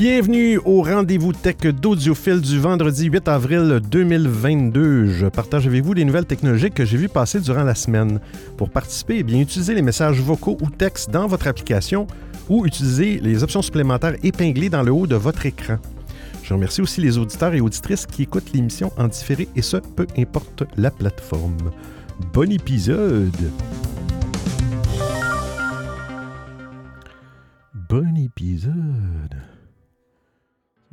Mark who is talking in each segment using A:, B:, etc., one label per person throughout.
A: Bienvenue au rendez-vous tech d'Audiophile du vendredi 8 avril 2022. Je partage avec vous les nouvelles technologiques que j'ai vues passer durant la semaine. Pour participer, eh bien, utilisez les messages vocaux ou textes dans votre application ou utilisez les options supplémentaires épinglées dans le haut de votre écran. Je remercie aussi les auditeurs et auditrices qui écoutent l'émission en différé et ce, peu importe la plateforme. Bon épisode! Bon épisode!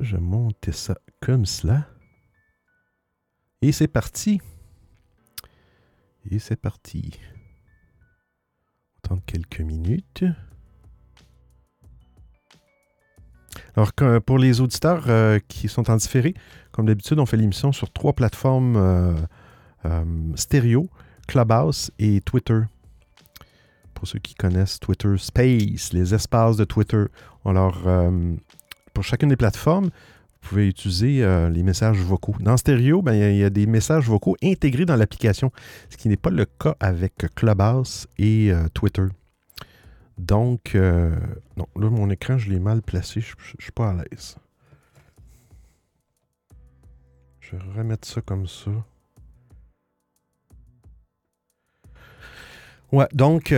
A: Je vais monter ça comme cela. Et c'est parti. Et c'est parti. On attend quelques minutes. Alors, pour les auditeurs euh, qui sont en différé, comme d'habitude, on fait l'émission sur trois plateformes euh, euh, stéréo, Clubhouse et Twitter. Pour ceux qui connaissent Twitter Space, les espaces de Twitter. Alors, pour chacune des plateformes, vous pouvez utiliser euh, les messages vocaux. Dans stéréo, ben, il y, a des messages vocaux intégrés dans l'application, ce qui n'est pas le cas avec Clubhouse et euh, Twitter. Donc, euh, non, là, mon écran, je l'ai mal placé. Je ne suis pas à l'aise. Je vais remettre ça comme ça. Ouais, donc,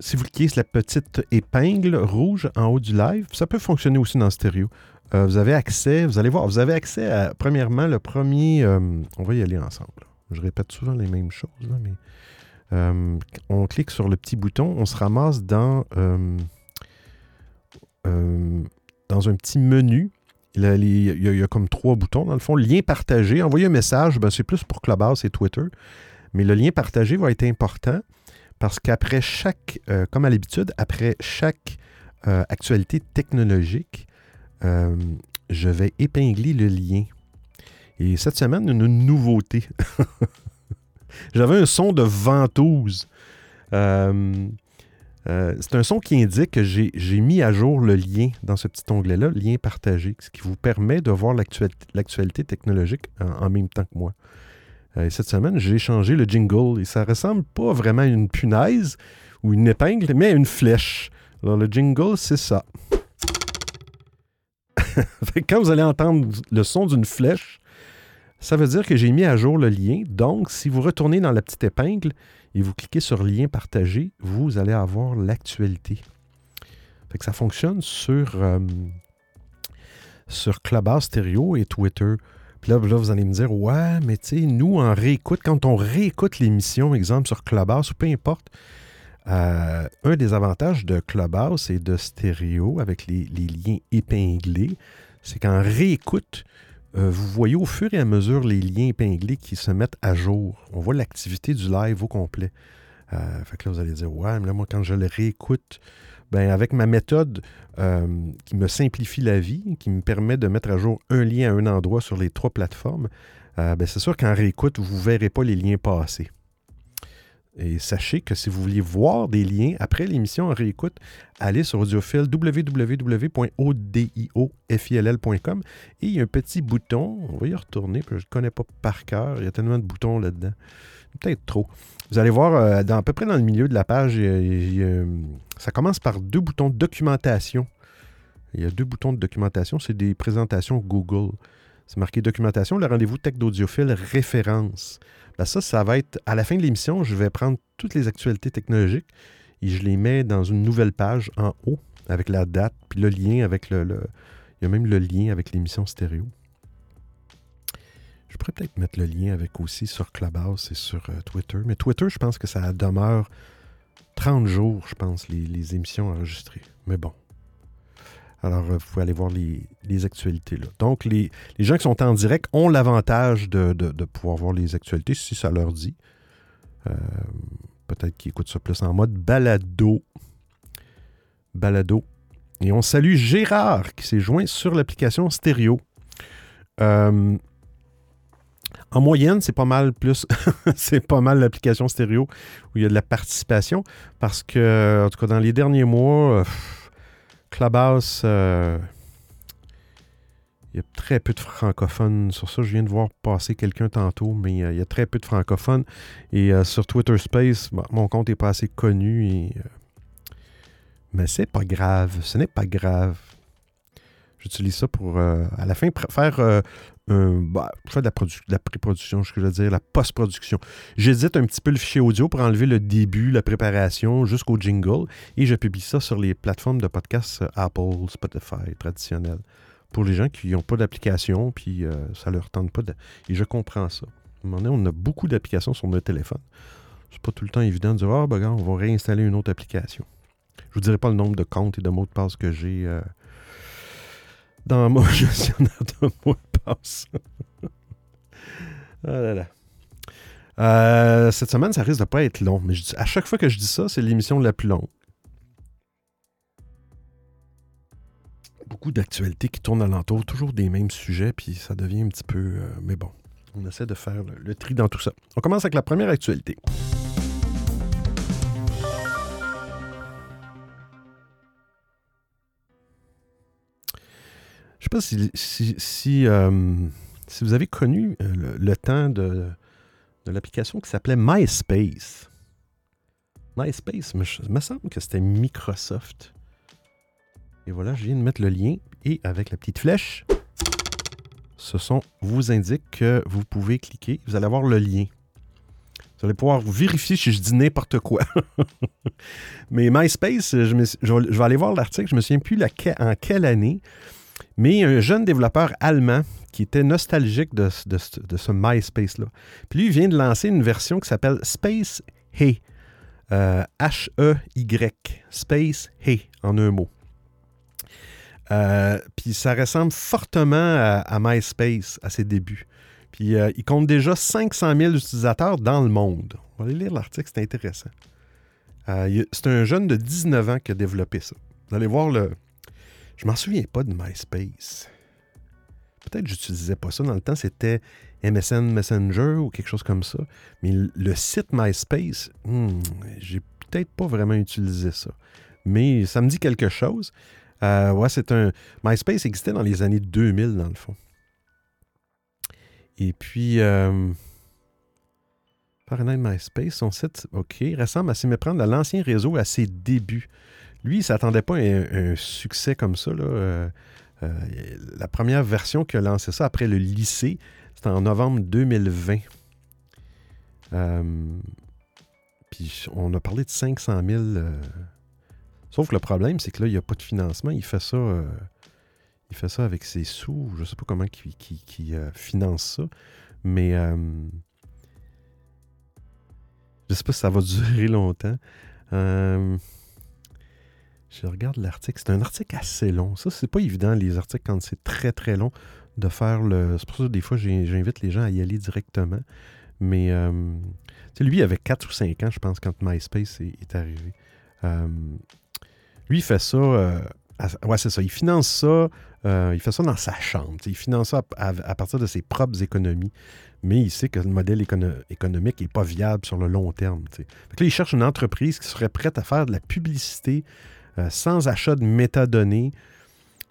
A: si vous cliquez sur la petite épingle rouge en haut du live, ça peut fonctionner aussi dans stéréo. Euh, vous avez accès, vous allez voir, vous avez accès à, premièrement, le premier, euh, on va y aller ensemble. Je répète souvent les mêmes choses, mais euh, on clique sur le petit bouton, on se ramasse dans, dans un petit menu. Il y, a, comme trois boutons, dans le fond. Lien partagé, envoyer un message, ben, c'est plus pour Clubhouse et Twitter. Mais le lien partagé va être important parce qu'après chaque, euh, comme à l'habitude, après chaque euh, actualité technologique, euh, je vais épingler le lien. Et cette semaine, une nouveauté. J'avais un son de ventouse. c'est un son qui indique que j'ai mis à jour le lien dans ce petit onglet-là, lien partagé, ce qui vous permet de voir l'actualité technologique en, même temps que moi. Euh, cette semaine, j'ai changé le jingle et ça ressemble pas vraiment à une punaise ou une épingle, mais à une flèche. Alors, le jingle, c'est ça. Quand vous allez entendre le son d'une flèche, ça veut dire que j'ai mis à jour le lien. Donc, si vous retournez dans la petite épingle et vous cliquez sur lien partagé, vous allez avoir l'actualité. ça fonctionne sur, euh, sur Clubhouse Stereo et Twitter. Puis là, vous allez me dire, ouais, mais tu sais, nous, en réécoute, quand on réécoute l'émission, exemple sur Clubhouse ou peu importe, euh, un des avantages de Clubhouse et de stéréo avec les, liens épinglés, c'est qu'en réécoute, euh, vous voyez au fur et à mesure les liens épinglés qui se mettent à jour. On voit l'activité du live au complet. Euh, fait que là, vous allez dire, ouais, mais là, moi, quand je le réécoute, ben, avec ma méthode euh, qui me simplifie la vie, qui me permet de mettre à jour un lien à un endroit sur les trois plateformes, euh, ben, c'est sûr qu'en réécoute, vous ne verrez pas les liens passer. Et sachez que si vous vouliez voir des liens après l'émission en réécoute, allez sur audiophile www.odiofill.com et il y a un petit bouton, on va y retourner, je ne connais pas par cœur, il y a tellement de boutons là-dedans, peut-être trop. Vous allez voir, euh, dans, à peu près dans le milieu de la page, ça commence par deux boutons documentation. Il y a deux boutons de documentation, c'est des présentations Google. C'est marqué documentation, le rendez-vous tech d'audiophile référence. Ben ça, ça va être à la fin de l'émission, je vais prendre toutes les actualités technologiques et je les mets dans une nouvelle page en haut avec la date, puis le lien avec le il y a même le lien avec l'émission stéréo. Je pourrais peut-être mettre le lien avec aussi sur Clubhouse et sur euh, Twitter. Mais Twitter, je pense que ça demeure 30 jours, je pense, les, émissions enregistrées. Mais bon. Alors, euh, vous pouvez aller voir les, actualités là. Donc, les, gens qui sont en direct ont l'avantage de, pouvoir voir les actualités si ça leur dit. Euh, peut-être qu'ils écoutent ça plus en mode balado. Balado. Et on salue Gérard qui s'est joint sur l'application stéréo. Euh, en moyenne, c'est pas mal plus, c'est pas mal l'application stéréo où il y a de la participation parce que, en tout cas, dans les derniers mois, euh, Clubhouse, euh, il y a très peu de francophones sur ça. Je viens de voir passer quelqu'un tantôt, mais euh, il y a très peu de francophones. Et sur Twitter Space, mon compte n'est pas assez connu. Mais c'est pas grave. Ce n'est pas grave. J'utilise ça pour, à la fin, faire, bah, faire de la, pré-production, je veux dire, la post-production. J'édite un petit peu le fichier audio pour enlever le début, la préparation jusqu'au jingle et je publie ça sur les plateformes de podcast Apple, Spotify traditionnelles. Pour les gens qui n'ont pas d'application, puis ça leur tente pas. De... Et je comprends ça. À un moment donné, on a beaucoup d'applications sur notre téléphone. C'est pas tout le temps évident de dire Ah, ben, on va réinstaller une autre application. Je vous dirai pas le nombre de comptes et de mots de passe que j'ai euh, dans gestionnaire de mots de passe. ah là là. Euh, cette semaine, ça risque de pas être long, mais à chaque fois que je dis ça, c'est l'émission la plus longue. Beaucoup d'actualités qui tournent alentour, toujours des mêmes sujets, puis ça devient un petit peu. Euh, mais bon, on essaie de faire le tri dans tout ça. On commence avec la première actualité. Je ne sais pas si, euh, si, vous avez connu euh, le, temps de, l'application qui s'appelait MySpace. MySpace, il me semble que c'était Microsoft. Et voilà, je viens de mettre le lien. Et avec la petite flèche, ce son vous indique que vous pouvez cliquer. Vous allez avoir le lien. Vous allez pouvoir vérifier si je dis n'importe quoi. Mais MySpace, je, vais aller voir l'article. Je me souviens plus en quelle année. Mais un jeune développeur allemand qui était nostalgique de, ce MySpace-là. Puis lui, il vient de lancer une version qui s'appelle Space Hey. H-E-Y. Space Hey, en un mot. Euh, puis ça ressemble fortement à, MySpace à ses débuts. Puis euh, il compte déjà 500 000 utilisateurs dans le monde. On va aller lire l'article, c'est intéressant. Euh, c'est un jeune de 19 ans qui a développé ça. Vous allez voir le, je m'en souviens pas de MySpace. Peut-être que j'utilisais pas ça dans le temps, c'était MSN Messenger ou quelque chose comme ça. Mais le site MySpace, hmm, j'ai peut-être pas vraiment utilisé ça. Mais ça me dit quelque chose. Euh, ouais, c'est un. MySpace existait dans les années 2000, dans le fond. Et puis. Euh, MySpace, son site, OK, ressemble à s'y méprendre à l'ancien réseau à ses débuts. Lui, il ne s'attendait pas à un, succès comme ça. Euh, euh, la première version qui a lancé ça après le lycée, c'était en novembre 2020. Euh, puis on a parlé de 500 000. sauf que le problème, c'est que là, il n'y a pas de financement. Il fait ça, il fait ça avec ses sous. Je ne sais pas comment qui, finance ça. Mais je ne sais pas si ça va durer longtemps. Je regarde l'article. C'est un article assez long. Ça, c'est pas évident, les articles, quand c'est très, très long, de faire le. C'est pour ça que des fois, j'invite les gens à y aller directement. Mais euh, lui, il avait 4 ou 5 ans, je pense, quand MySpace est, arrivé. Euh, lui, il fait ça. Euh, ouais, c'est ça. Il finance ça. il fait ça dans sa chambre. Il finance ça à, partir de ses propres économies. Mais il sait que le modèle économique n'est pas viable sur le long terme. là, il cherche une entreprise qui serait prête à faire de la publicité sans achat de métadonnées.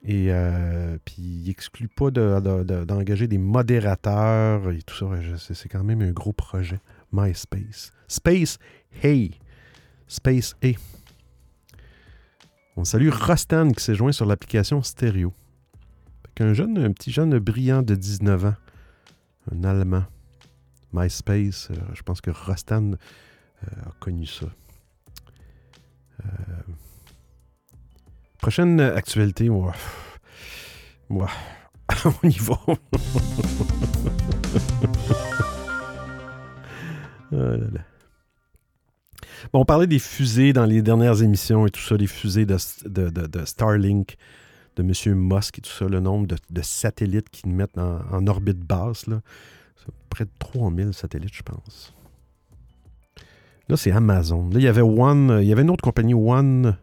A: Et euh, puis, il n'exclut pas d'engager des modérateurs et tout ça. C'est quand même un gros projet. MySpace. Space Hey. Space Hey. On salue Rostan qui s'est joint sur l'application stéréo. Un jeune, un petit jeune brillant de 19 ans. Un Allemand. MySpace, euh, je pense que Rostan a connu ça. Prochaine actualité. On y va. oh Bon, on parlait des fusées dans les dernières émissions et tout ça, les fusées de, Starlink, de M. Musk et tout ça, le nombre de, satellites qu'ils mettent en, orbite basse. Là. près de 3000 satellites, je pense. Là, c'est Amazon. Là, il y avait One, il y avait une autre compagnie, One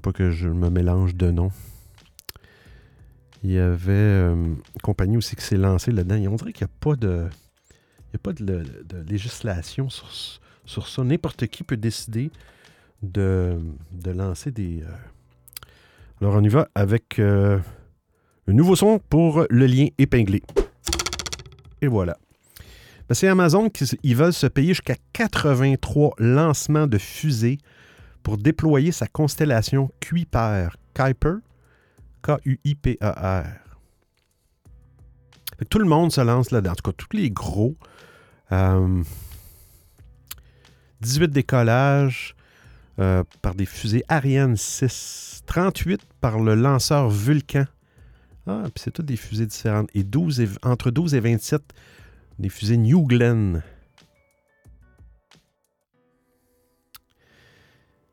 A: pas que je me mélange de noms. Il y avait euh, une compagnie aussi qui s'est lancée là-dedans. on dirait qu'il n'y a pas de. Il a pas de, législation sur, ça. N'importe qui peut décider de, lancer des. Euh, alors on y va avec euh, un nouveau son pour le lien épinglé. Et voilà. Ben, c'est Amazon qui veulent se payer jusqu'à 83 lancements de fusées pour déployer sa constellation Kuiper, Kuiper, K-U-I-P-A-R. Tout le monde se lance là-dedans. En tout cas, tous les gros. 18 décollages par des fusées Ariane 6. 38 par le lanceur Vulcan. Ah, puis c'est toutes des fusées différentes. Et 12 entre 12 et 27, des fusées New Glenn.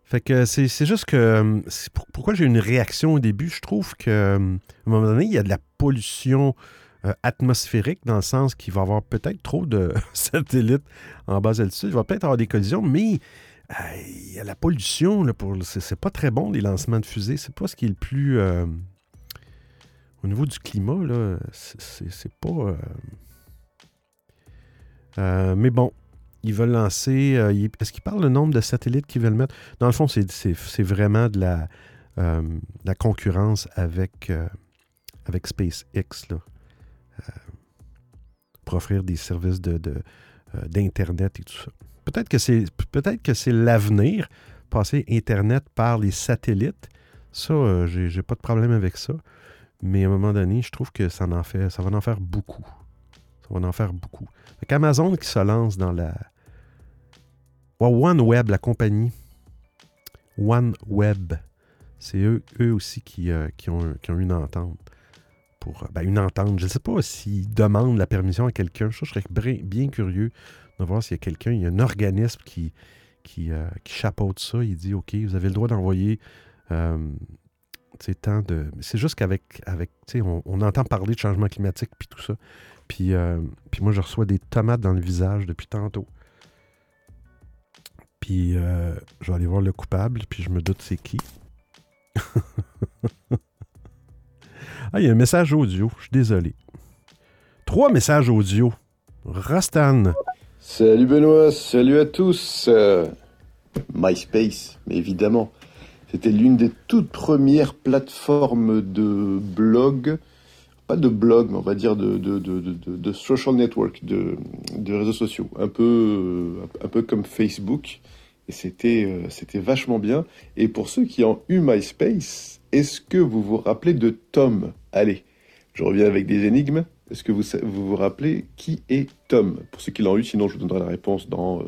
A: Fait que c'est juste que. pourquoi j'ai une réaction au début? Je trouve qu'à un moment donné, il y a de la pollution euh, atmosphérique dans le sens qu'il va y avoir peut-être trop de satellites en bas altitude. Il va peut-être avoir des collisions, mais il y a la pollution. C'est pas très bon, les lancements de fusées. C'est pas ce qui est le plus. Euh, au niveau du climat, là, c'est pas. Euh, euh, mais bon, ils veulent lancer. Est-ce qu'ils parlent le nombre de satellites qu'ils veulent mettre? Dans le fond, c'est vraiment de la, concurrence avec, avec SpaceX pour offrir des services d'Internet et tout ça. Peut-être que c'est c'est l'avenir, passer Internet par les satellites. Ça, euh, j'ai pas de problème avec ça. Mais à un moment donné, je trouve que ça va en faire beaucoup. Ça va en faire beaucoup. Amazon qui se lance dans la OneWeb, la compagnie OneWeb, c'est eux, aussi qui, euh, qui, ont, une entente. Pour, ben, une entente. Je ne sais pas s'ils demandent la permission à quelqu'un. Je serais bien curieux de voir s'il y a quelqu'un, il y a un organisme qui, euh, chapeaute ça. Il dit OK, vous avez le droit d'envoyer. Euh, tant de. C'est juste qu'avec. Avec, on, on entend parler de changement climatique puis tout ça. Puis, euh, puis moi, je reçois des tomates dans le visage depuis tantôt. Puis euh, je vais aller voir le coupable, puis je me doute c'est qui. ah, il y a un message audio. Je suis désolé. Trois messages audio. Rastan.
B: Salut Benoît, salut à tous. Euh, MySpace, évidemment. C'était l'une des toutes premières plateformes de blog, pas de blog, mais on va dire de, de, social network, de, réseaux sociaux, un peu, un peu comme Facebook. Et c'était, euh, c'était vachement bien. Et pour ceux qui ont eu MySpace, est-ce que vous vous rappelez de Tom? Allez, je reviens avec des énigmes. Est-ce que vous, vous, rappelez qui est Tom? Pour ceux qui l'ont eu, sinon je vous donnerai la réponse dans euh,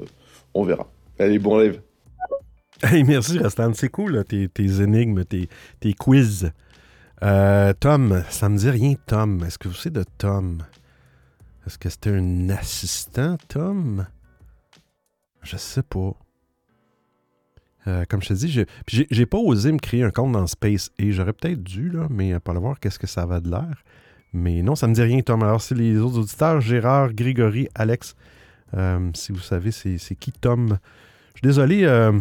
B: On verra. Allez, bon rêve.
A: Hey, merci Rastan, c'est cool tes, énigmes, tes, quiz. Euh, Tom, ça me dit rien Tom. Est-ce que vous savez de Tom? Est-ce que c'était un assistant Tom? Je sais pas. Euh, comme je te dis, j'ai pas osé me créer un compte dans Space et j'aurais peut-être dû, là, mais pas le voir qu'est-ce que ça va de l'air? Mais non, ça ne me dit rien, Tom. Alors, c'est les autres auditeurs, Gérard, Grégory, Alex. Euh, si vous savez, c'est qui Tom? Je suis désolé, euh,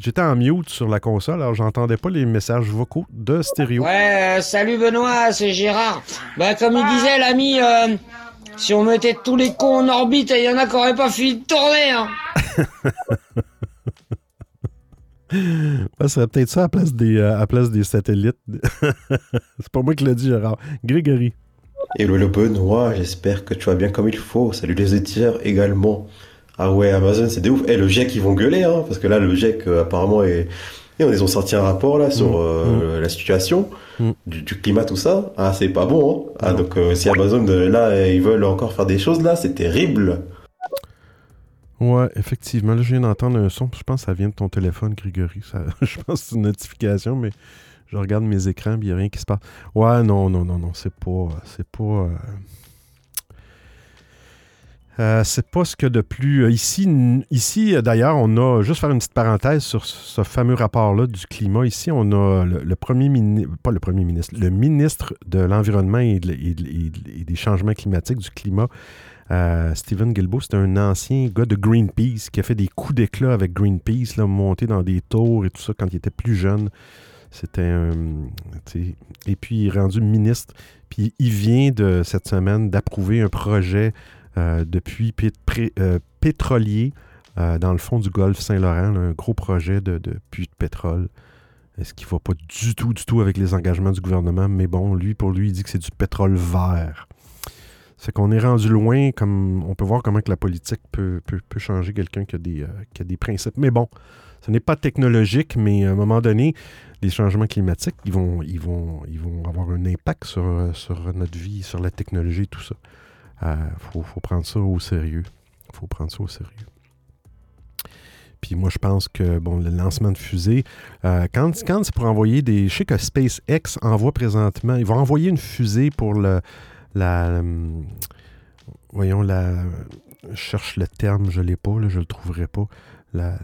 A: j'étais en mute sur la console, alors j'entendais pas les messages vocaux de stéréo.
C: Ouais, euh, salut Benoît, c'est Gérard. Ben, comme il disait l'ami, si on mettait tous les cons en orbite, il y en a qui n'auraient pas fini de tourner. Hein.
A: ça serait peut-être ça à place des, à place des satellites. c'est pas moi qui l'ai dit, Gérard. Grégory.
D: Hello le Benoît, j'espère que tu vas bien comme il faut. Salut les éditeurs également. Ah ouais, Amazon, c'est des ouf. Et eh, le GIEC, ils vont gueuler, hein, parce que là, le GIEC, euh, apparemment, est... Et ils ont sorti un rapport là sur mm. Euh, mm. la situation mm. du, climat, tout ça. Ah, c'est pas bon. Hein. Ah, donc euh, si Amazon, là, ils veulent encore faire des choses là, c'est terrible.
A: Ouais, effectivement. Là, je viens d'entendre un son. Je pense que ça vient de ton téléphone, Grégory. Ça, je pense que c'est une notification, mais je regarde mes écrans, il n'y a rien qui se passe. Ouais, non, non, non, non, c'est pas. C'est pas. Euh, euh, c'est pas ce que de plus. Euh, ici, ici d'ailleurs, on a, juste faire une petite parenthèse sur ce fameux rapport-là du climat. Ici, on a le, premier ministre, pas le premier ministre, le ministre de l'Environnement et, des changements climatiques, du climat, Stephen Guilbeault. C'est un ancien gars de Greenpeace qui a fait des coups d'éclat avec Greenpeace, là, monté dans des tours et tout ça quand il était plus jeune. C'était un. Et puis, il est rendu ministre. Puis, il vient de cette semaine d'approuver un projet euh, de puits euh, pétrolier euh, dans le fond du golfe Saint-Laurent, un gros projet de, puits de pétrole. Ce qui ne va pas du tout, du tout avec les engagements du gouvernement? Mais bon, lui, pour lui, il dit que c'est du pétrole vert. C'est qu'on est rendu loin, comme on peut voir comment la politique peut, changer quelqu'un qui, a des, euh, principes. Mais bon, ce n'est pas technologique, mais à un moment donné, les changements climatiques, ils vont, ils avoir un impact sur, euh, sur notre vie, sur la technologie, tout ça. Il faut, faut, prendre ça au sérieux. Faut prendre ça au sérieux. Puis moi, je pense que bon, le lancement de fusée, euh, quand, c'est pour envoyer des. Je sais que SpaceX envoie présentement. Ils vont envoyer une fusée pour le. La. Hum, voyons, la. Je cherche le terme, je ne l'ai pas, là, je ne le trouverai pas. La,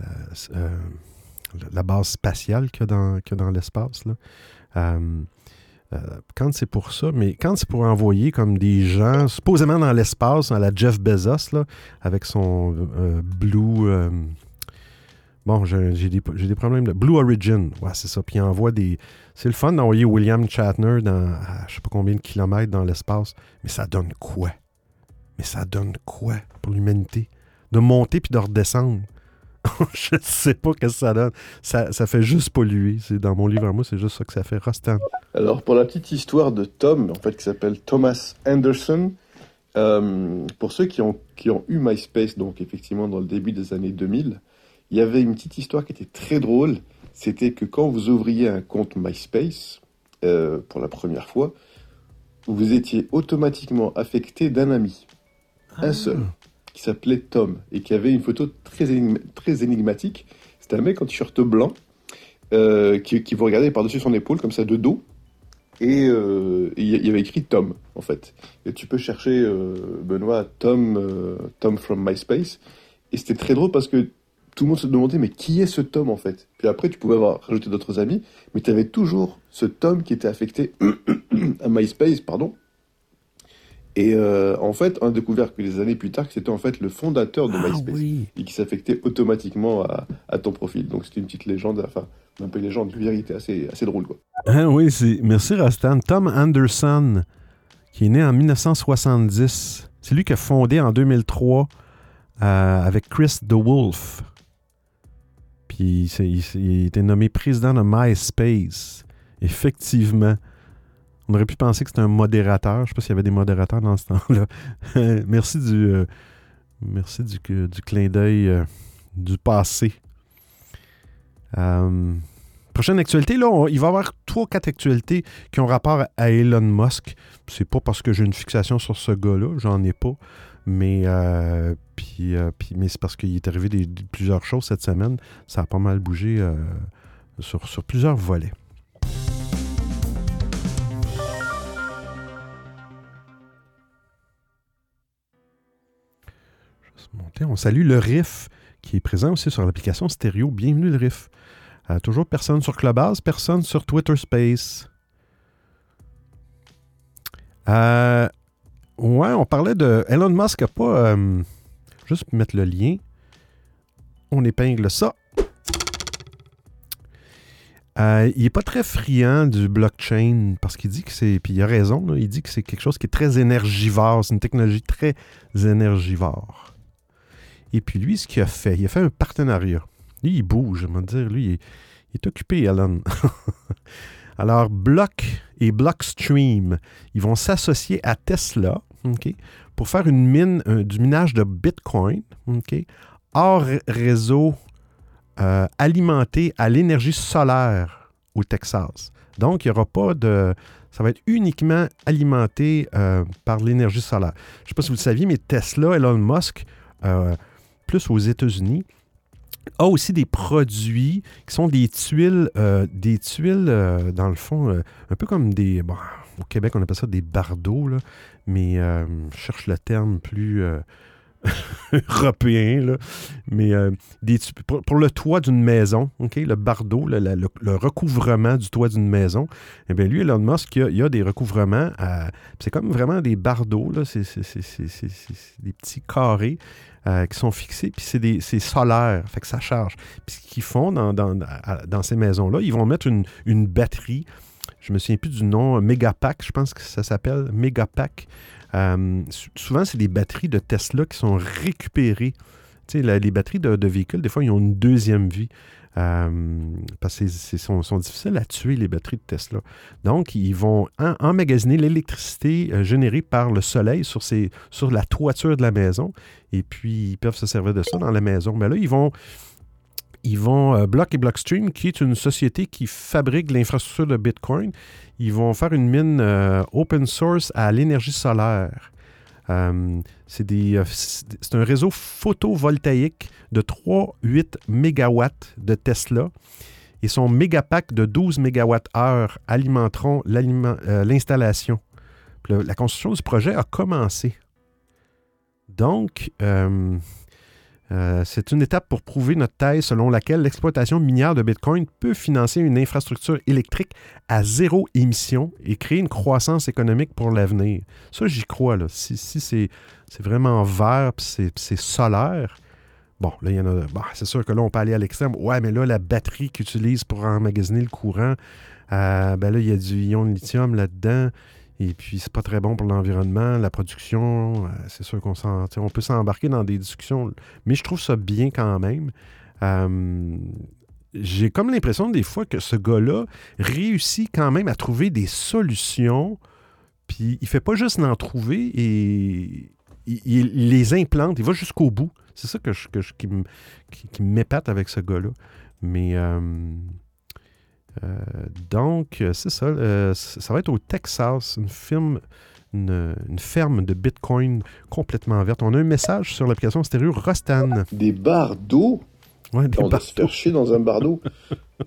A: euh, la base spatiale qu'il y a dans, dans l'espace. Euh, euh, quand c'est pour ça, mais quand c'est pour envoyer comme des gens, supposément dans l'espace, à la Jeff Bezos, là, avec son euh, Blue. Euh, bon, j'ai des, des, problèmes de. Blue Origin, ouais, c'est ça. Puis il envoie des. C'est le fun d'envoyer William Shatner dans à, je sais pas combien de kilomètres dans l'espace, mais ça donne quoi? Mais ça donne quoi pour l'humanité? De monter puis de redescendre? je ne sais pas ce que ça donne. Ça, ça fait juste polluer. C'est dans mon livre à moi, c'est juste ça que ça fait. Rostan.
B: Alors, pour la petite histoire de Tom, en fait, qui s'appelle Thomas Anderson, euh, pour ceux qui ont, qui ont eu MySpace, donc effectivement dans le début des années 2000, il y avait une petite histoire qui était très drôle. C'était que quand vous ouvriez un compte MySpace euh, pour la première fois, vous étiez automatiquement affecté d'un ami. Un seul qui s'appelait Tom et qui avait une photo très, très énigmatique. C'était un mec en t-shirt blanc euh, qui, qui, vous regardait par-dessus son épaule, comme ça, de dos. Et euh, il y avait écrit Tom, en fait. Et tu peux chercher, euh, Benoît, Tom, euh, Tom from MySpace. Et c'était très drôle parce que tout le monde se demandait, mais qui est ce Tom, en fait? Puis après, tu pouvais avoir rajouté d'autres amis, mais tu avais toujours ce Tom qui était affecté à MySpace, pardon, et euh, en fait, on a découvert que des années plus tard, que c'était en fait le fondateur de
A: ah,
B: MySpace
A: oui.
B: et qui s'affectait automatiquement à, à, ton profil. Donc c'était une petite légende, enfin un peu une légende, une vérité assez, assez drôle quoi.
A: Ah, oui, c'est merci Rastan. Tom Anderson, qui est né en 1970, c'est lui qui a fondé en 2003 euh, avec Chris DeWolf. Puis il, il, il était nommé président de MySpace. Effectivement. On aurait pu penser que c'était un modérateur. Je ne sais pas s'il y avait des modérateurs dans ce temps-là. merci du, euh, merci du, clin d'œil euh, du passé. Euh, prochaine actualité, là, il va y avoir trois quatre actualités qui ont rapport à Elon Musk. C'est pas parce que j'ai une fixation sur ce gars-là, j'en ai pas. Mais, puis, puis, mais c'est parce qu'il est arrivé plusieurs choses cette semaine. Ça a pas mal bougé sur, sur plusieurs volets. On salue le Riff qui est présent aussi sur l'application stéréo. Bienvenue le Riff. Euh, toujours personne sur Clubhouse, personne sur Twitter Space. Euh, ouais, on parlait de. Elon Musk n'a pas. Euh, juste mettre le lien. On épingle ça. Il n'est pas très friand du blockchain parce qu'il dit que c'est. Puis il a raison, il dit que c'est quelque chose qui est très énergivore. C'est une technologie très énergivore. Et puis lui, ce qu'il a fait, il a fait un partenariat. Lui, il bouge, je vais dire. Lui, il est, occupé, Alan. Alors, Block et Blockstream, ils vont s'associer à Tesla okay, pour faire une mine, du minage de Bitcoin okay, hors réseau euh, alimenté à l'énergie solaire au Texas. Donc, il n'y aura pas de... Ça va être uniquement alimenté euh, par l'énergie solaire. Je ne sais pas si vous le saviez, mais Tesla, Elon Musk, euh, plus aux États-Unis, a aussi des produits qui sont des tuiles, euh, des tuiles, euh, dans le fond, euh, un peu comme des. Bon, au Québec, on appelle ça des bardeaux, mais je cherche le terme plus européen, là, mais des, pour, le toit d'une maison, le bardeau, le, recouvrement du toit d'une maison, eh lui, Elon Musk, il y a, il y a des recouvrements, c'est comme vraiment des bardeaux, c'est des petits carrés. Euh, qui sont fixés, puis c'est solaire, fait que ça charge. Puis ce qu'ils font dans, dans, dans ces maisons-là, ils vont mettre une, une, batterie, je me souviens plus du nom, Megapack, je pense que ça s'appelle Megapack. Euh, souvent, c'est des batteries de Tesla qui sont récupérées. Tu sais, les batteries de, de, véhicules, des fois, ils ont une deuxième vie. Euh, parce qu'ils sont, difficiles à tuer, les batteries de Tesla. Donc, ils vont emmagasiner l'électricité euh, générée par le soleil sur la toiture de la maison. Et puis, ils peuvent se servir de ça dans la maison. Mais là, ils vont, ils vont euh, Block et Blockstream, qui est une société qui fabrique l'infrastructure de Bitcoin, ils vont faire une mine open source à l'énergie solaire. Euh, euh, c'est un réseau photovoltaïque de 3-8 MW de Tesla. Et son mégapack de 12 MWh alimenteront euh, l'installation. la construction du projet a commencé. Donc, euh, c'est une étape pour prouver notre thèse selon laquelle l'exploitation minière de Bitcoin peut financer une infrastructure électrique à zéro émission et créer une croissance économique pour l'avenir. Ça, j'y crois. Si, c'est, vraiment vert c'est, c'est solaire, bon, là, il y en a. Bah, c'est sûr que là, on peut aller à l'extrême. Ouais, mais là, la batterie qu'ils utilisent pour emmagasiner le courant, euh, ben là, il y a du ion de lithium là-dedans. Et puis, c'est pas très bon pour l'environnement, la production. Euh, c'est sûr qu'on on peut s'embarquer dans des discussions, mais je trouve ça bien quand même. Euh, j'ai comme l'impression des fois que ce gars-là réussit quand même à trouver des solutions. Puis il fait pas juste en trouver et il, les implante, il va jusqu'au bout. C'est ça que qui, m'épate avec ce gars-là. Mais euh, donc, euh, c'est ça. Euh, ça va être au Texas, une, firme, une, ferme de Bitcoin complètement verte. On a un message sur l'application stéréo Rostan.
B: Des barres d'eau?
A: Ouais,
B: On va se faire chier dans un bar d'eau.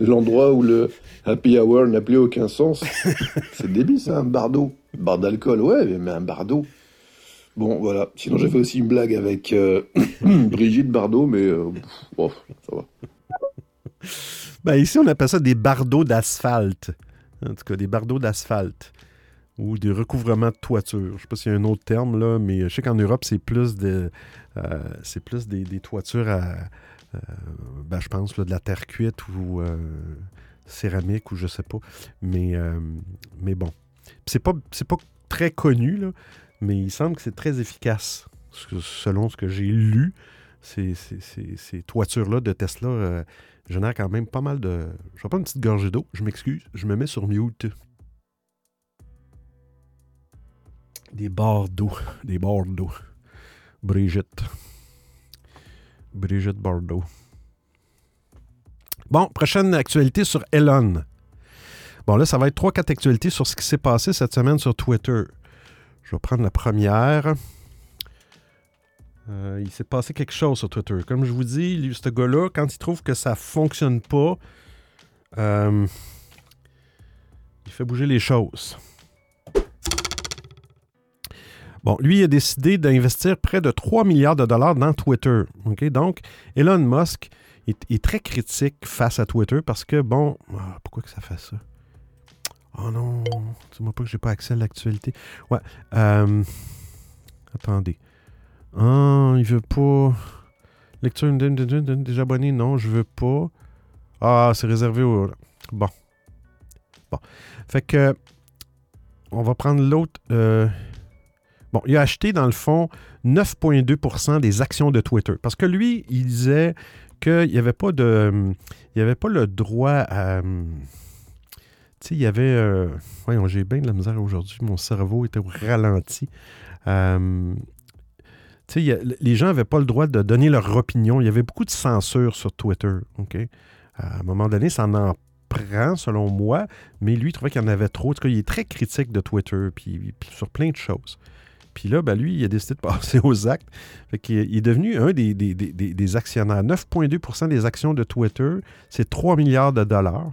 B: L'endroit où le happy hour n'a plus aucun sens. C'est débile, ça, un bar d'eau. Bar d'alcool, ouais, mais un bar d'eau. Bon, voilà. Sinon, j'ai fait aussi une blague avec Brigitte Bardot, mais bon, ça va.
A: Ben, ici, on appelle ça des bardeaux d'asphalte. En tout cas, des bardeaux d'asphalte. Ou des recouvrements de toiture. Je ne sais pas s'il y a un autre terme, là, mais je sais qu'en Europe, c'est plus, de, euh, c'est plus des, toitures à, euh, ben, je pense, de la terre cuite ou euh, céramique ou je sais pas. Mais, mais bon. C'est pas, c'est pas très connu, là, mais il semble que c'est très efficace. Selon ce que j'ai lu, ces, ces toitures-là de Tesla J'en quand même pas mal de. Je vais prendre une petite gorgée d'eau. Je m'excuse. Je me mets sur mute. Des barres d'eau. Des barres d'eau. Brigitte. Brigitte Bordeaux. Bon, prochaine actualité sur Elon. Bon, là, ça va être trois, quatre actualités sur ce qui s'est passé cette semaine sur Twitter. Je vais prendre la première. Euh, il s'est passé quelque chose sur Twitter. Comme je vous dis, ce gars-là, quand il trouve que ça fonctionne pas, euh, il fait bouger les choses. Bon, lui, il a décidé d'investir près de 3 milliards de dollars dans Twitter. Donc, Elon Musk est, très critique face à Twitter parce que, bon, ah, pourquoi que ça fait ça? Oh non, dis-moi pas que j'ai pas accès à l'actualité. Ouais. Euh, attendez. Ah, il veut pas. Lecture des abonnés, non, je veux pas. Ah, c'est réservé au. Bon. Bon. Fait que. On va prendre l'autre. Euh, bon, il a acheté, dans le fond, 9,2% des actions de Twitter. Parce que lui, il disait qu'il n'y avait pas de. Il n'y avait pas le droit à. Tu sais, il y avait. Euh, voyons, j'ai bien de la misère aujourd'hui. Mon cerveau était au ralenti. Euh, les gens n'avaient pas le droit de donner leur opinion. Il y avait beaucoup de censure sur Twitter. À un moment donné, ça en prend, selon moi, mais lui, il trouvait qu'il y en avait trop. En tout cas, il est très critique de Twitter, puis, sur plein de choses. Puis là, ben, lui, il a décidé de passer aux actes. il est devenu un des actionnaires. 9,2% des actions de Twitter, c'est 3 milliards de dollars.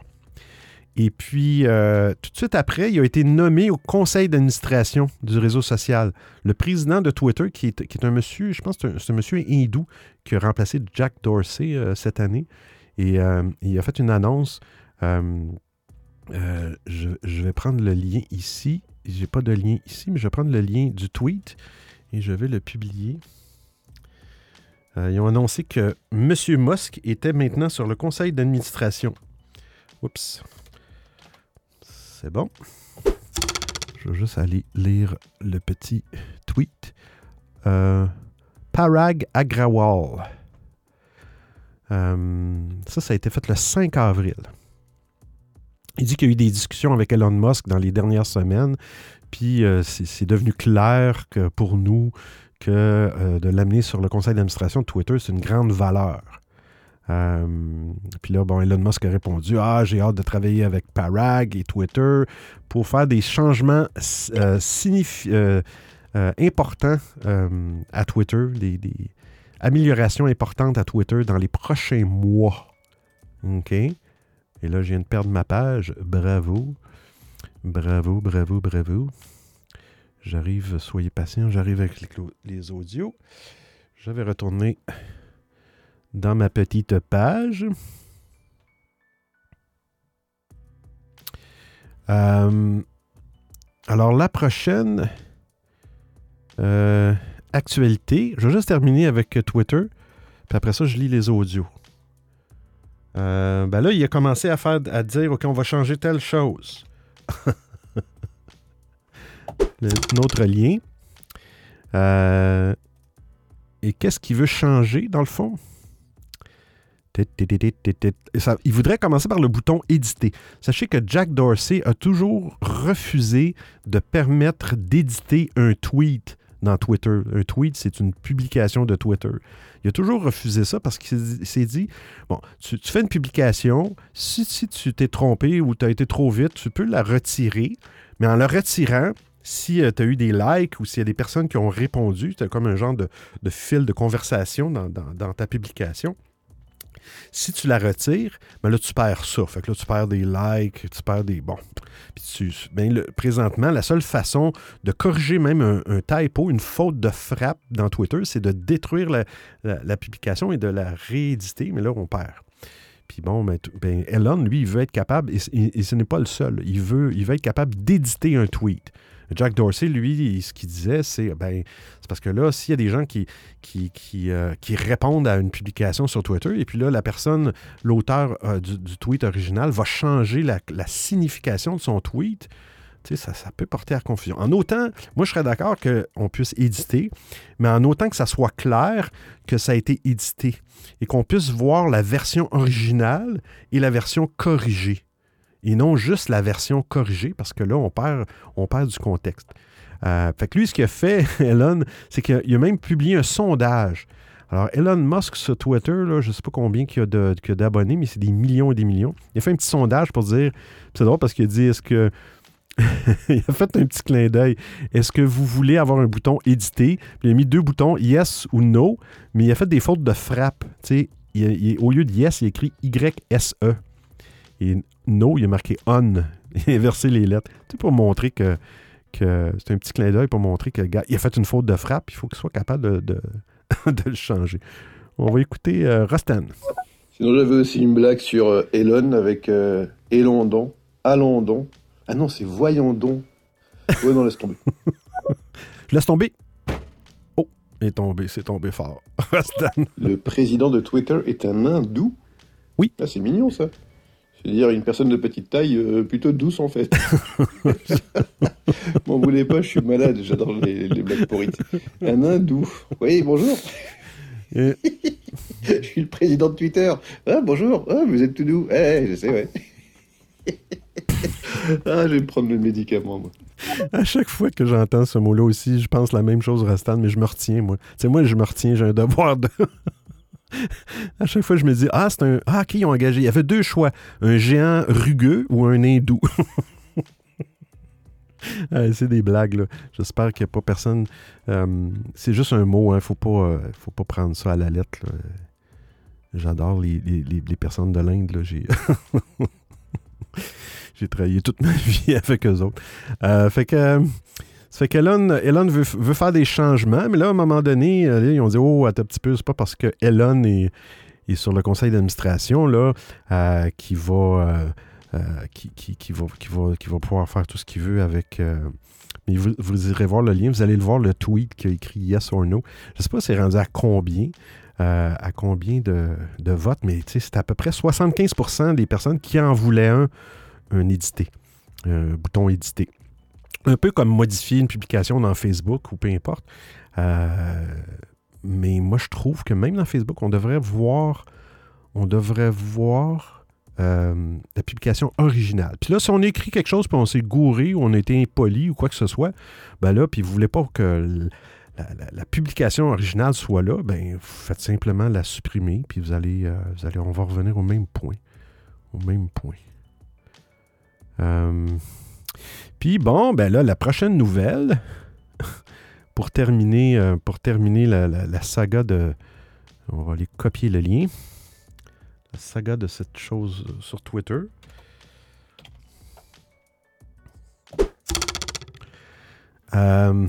A: Et puis, euh, tout de suite après, il a été nommé au conseil d'administration du réseau social. Le président de Twitter, qui est, un monsieur, je pense que c'est un, monsieur hindou qui a remplacé Jack Dorsey euh, cette année. Et euh, il a fait une annonce. Je, vais prendre le lien ici. J'ai pas de lien ici, mais je vais prendre le lien du tweet et je vais le publier. ils ont annoncé que M. Musk était maintenant sur le conseil d'administration. Oups. C'est bon. Je vais juste aller lire le petit tweet. Euh, Parag Agrawal. ça, ça a été fait le 5 avril. Il dit qu'il y a eu des discussions avec Elon Musk dans les dernières semaines, puis c'est devenu clair que pour nous, que de l'amener sur le conseil d'administration de Twitter, c'est une grande valeur. Euh, puis là, Elon Musk a répondu Ah, j'ai hâte de travailler avec Parag et Twitter pour faire des changements euh, euh, importants à Twitter, des, améliorations importantes à Twitter dans les prochains mois. OK? Et là, je viens de perdre ma page. Bravo. Bravo, bravo, bravo. J'arrive, soyez patient, j'arrive avec les, les audios. Je vais retourner dans ma petite page. Euh, alors, la prochaine euh, actualité, je vais juste terminer avec Twitter, puis après ça, je lis les audios. Euh, ben là, il a commencé à faire à dire OK, on va changer telle chose. Notre lien. et qu'est-ce qu'il veut changer dans le fond? Il voudrait commencer par le bouton éditer. Sachez que Jack Dorsey a toujours refusé de permettre d'éditer un tweet dans Twitter. Un tweet, c'est une publication de Twitter. Il a toujours refusé ça parce qu'il s'est dit, bon, tu, fais une publication, si, tu t'es trompé ou tu as été trop vite, tu peux la retirer, mais en la retirant, si euh, tu as eu des likes ou s'il y a des personnes qui ont répondu, tu as comme un genre de, fil de conversation dans ta publication, si tu la retires, ben là, tu perds ça. Fait que là, tu perds des likes, tu perds des. Bon. Puis tu, ben, présentement, la seule façon de corriger même un, typo, une faute de frappe dans Twitter, c'est de détruire la, publication et de la rééditer, mais là, on perd. Puis bon, ben, ben, Elon, lui, il veut être capable, et, et ce n'est pas le seul, il veut, il veut être capable d'éditer un tweet. Jack Dorsey, lui, ce qu'il disait, c'est ben, c'est parce que là, s'il y a des gens qui, qui, euh, répondent à une publication sur Twitter, et puis là, la personne, l'auteur euh, du, tweet original, va changer la, signification de son tweet, ça, ça, peut porter à confusion. En autant, moi, je serais d'accord qu'on puisse éditer, mais en autant que ça soit clair que ça a été édité et qu'on puisse voir la version originale et la version corrigée et non juste la version corrigée, parce que là, on perd, on perd du contexte. Euh, fait que lui, ce qu'il a fait, Elon, c'est qu'il a même publié un sondage. Alors, Elon Musk sur Twitter, là, je ne sais pas combien il y a d'abonnés, mais c'est des millions et des millions. Il a fait un petit sondage pour dire, c'est drôle parce qu'il a dit, est-ce que... il a fait un petit clin d'œil. Est-ce que vous voulez avoir un bouton édité? Il a mis deux boutons, yes ou no, mais il a fait des fautes de frappe. au lieu de yes, il a écrit YSE. Et no, il a marqué on. Il a inversé les lettres. Tu pour montrer que, que c'est un petit clin d'œil pour montrer que gars, il a fait une faute de frappe. Il faut qu'il soit capable de, de, le changer. On va écouter euh, Rustan.
B: Sinon, j'avais aussi une blague sur euh, Elon avec euh, Elondon. Allons Ah non, c'est Voyons donc. Ouais, non, laisse tomber.
A: laisse tomber. Oh, il est tombé, c'est tombé fort. Rustan.
B: Le président de Twitter est un hindou.
A: Oui.
B: Ah, c'est mignon ça. C'est-à-dire une personne de petite taille, euh, plutôt douce en fait. M'en voulez pas, je suis malade, j'adore les, blagues pourrites. Un hindou. Oui, bonjour. je suis le président de Twitter. Ah, bonjour. Ah, vous êtes tout doux. Eh, je sais, ouais. ah, je vais prendre le médicament, moi.
A: À chaque fois que j'entends ce mot-là aussi, je pense la même chose, Rastan, mais je me retiens, moi. Tu sais, moi, je me retiens, j'ai un devoir de à chaque fois, je me dis Ah, c'est un. Ah, qui ont engagé Il y avait deux choix un géant rugueux ou un hindou. c'est des blagues, là. J'espère qu'il n'y a pas personne. Euh, c'est juste un mot, hein. Faut pas, euh, faut pas prendre ça à la lettre. J'adore les, personnes de l'Inde, J'ai. J'ai travaillé toute ma vie avec eux autres. Euh, fait que. Ça fait qu'Elon Elon veut, faire des changements, mais là, à un moment donné, euh, ils ont dit Oh, attends petit peu, c'est pas parce que Elon est, sur le conseil d'administration euh, qui, va, euh, pouvoir faire tout ce qu'il veut avec. mais vous, irez voir le lien, vous allez le voir, le tweet qui a écrit Yes or No. Je ne sais pas c'est rendu à combien. à combien de, de votes, mais c'est à peu près 75% des personnes qui en voulaient un, un édité, un bouton édité un peu comme modifier une publication dans Facebook ou peu importe. Euh, mais moi, je trouve que même dans Facebook, on devrait voir, euh, la publication originale. Puis là, si on écrit quelque chose, puis on s'est gouré ou on a été impoli ou quoi que ce soit, ben là, puis vous voulez pas que la, publication originale soit là, ben vous faites simplement la supprimer, puis vous allez, euh, vous on va revenir au même point. Au même point. Euh, puis bon, ben là, la prochaine nouvelle, pour terminer, euh, pour terminer la, saga de. On va aller copier le lien. La saga de cette chose sur Twitter. Euh,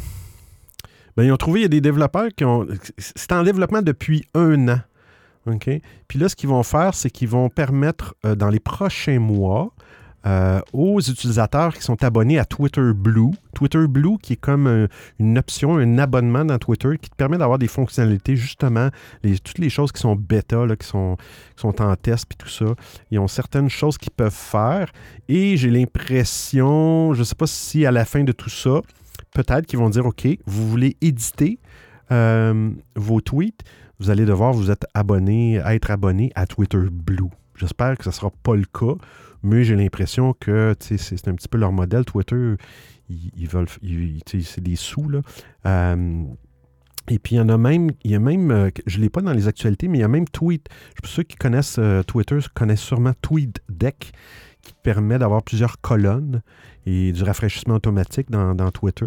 A: ben, ils ont trouvé, il y a des développeurs qui ont. C'est en développement depuis un an. Puis là, ce qu'ils vont faire, c'est qu'ils vont permettre, dans les prochains mois, euh, aux utilisateurs qui sont abonnés à Twitter Blue. Twitter Blue qui est comme euh, une option, un abonnement dans Twitter qui te permet d'avoir des fonctionnalités, justement, toutes les choses qui sont bêta, qui, sont, sont en test, puis tout ça. Ils ont certaines choses qu'ils peuvent faire. Et j'ai l'impression, je ne sais pas si à la fin de tout ça, peut-être qu'ils vont dire, OK, vous voulez éditer euh, vos tweets, vous allez devoir vous être abonné, être abonné à Twitter Blue. J'espère que ce ne sera pas le cas mais j'ai l'impression que c'est un petit peu leur modèle. Twitter, ils, veulent, c'est des sous. Là. Euh, et puis, il y en a même, il y a même euh, je ne l'ai pas dans les actualités, mais il y a même Tweet. Ceux qui connaissent euh, Twitter connaissent sûrement TweetDeck, qui permet d'avoir plusieurs colonnes et du rafraîchissement automatique dans, Twitter.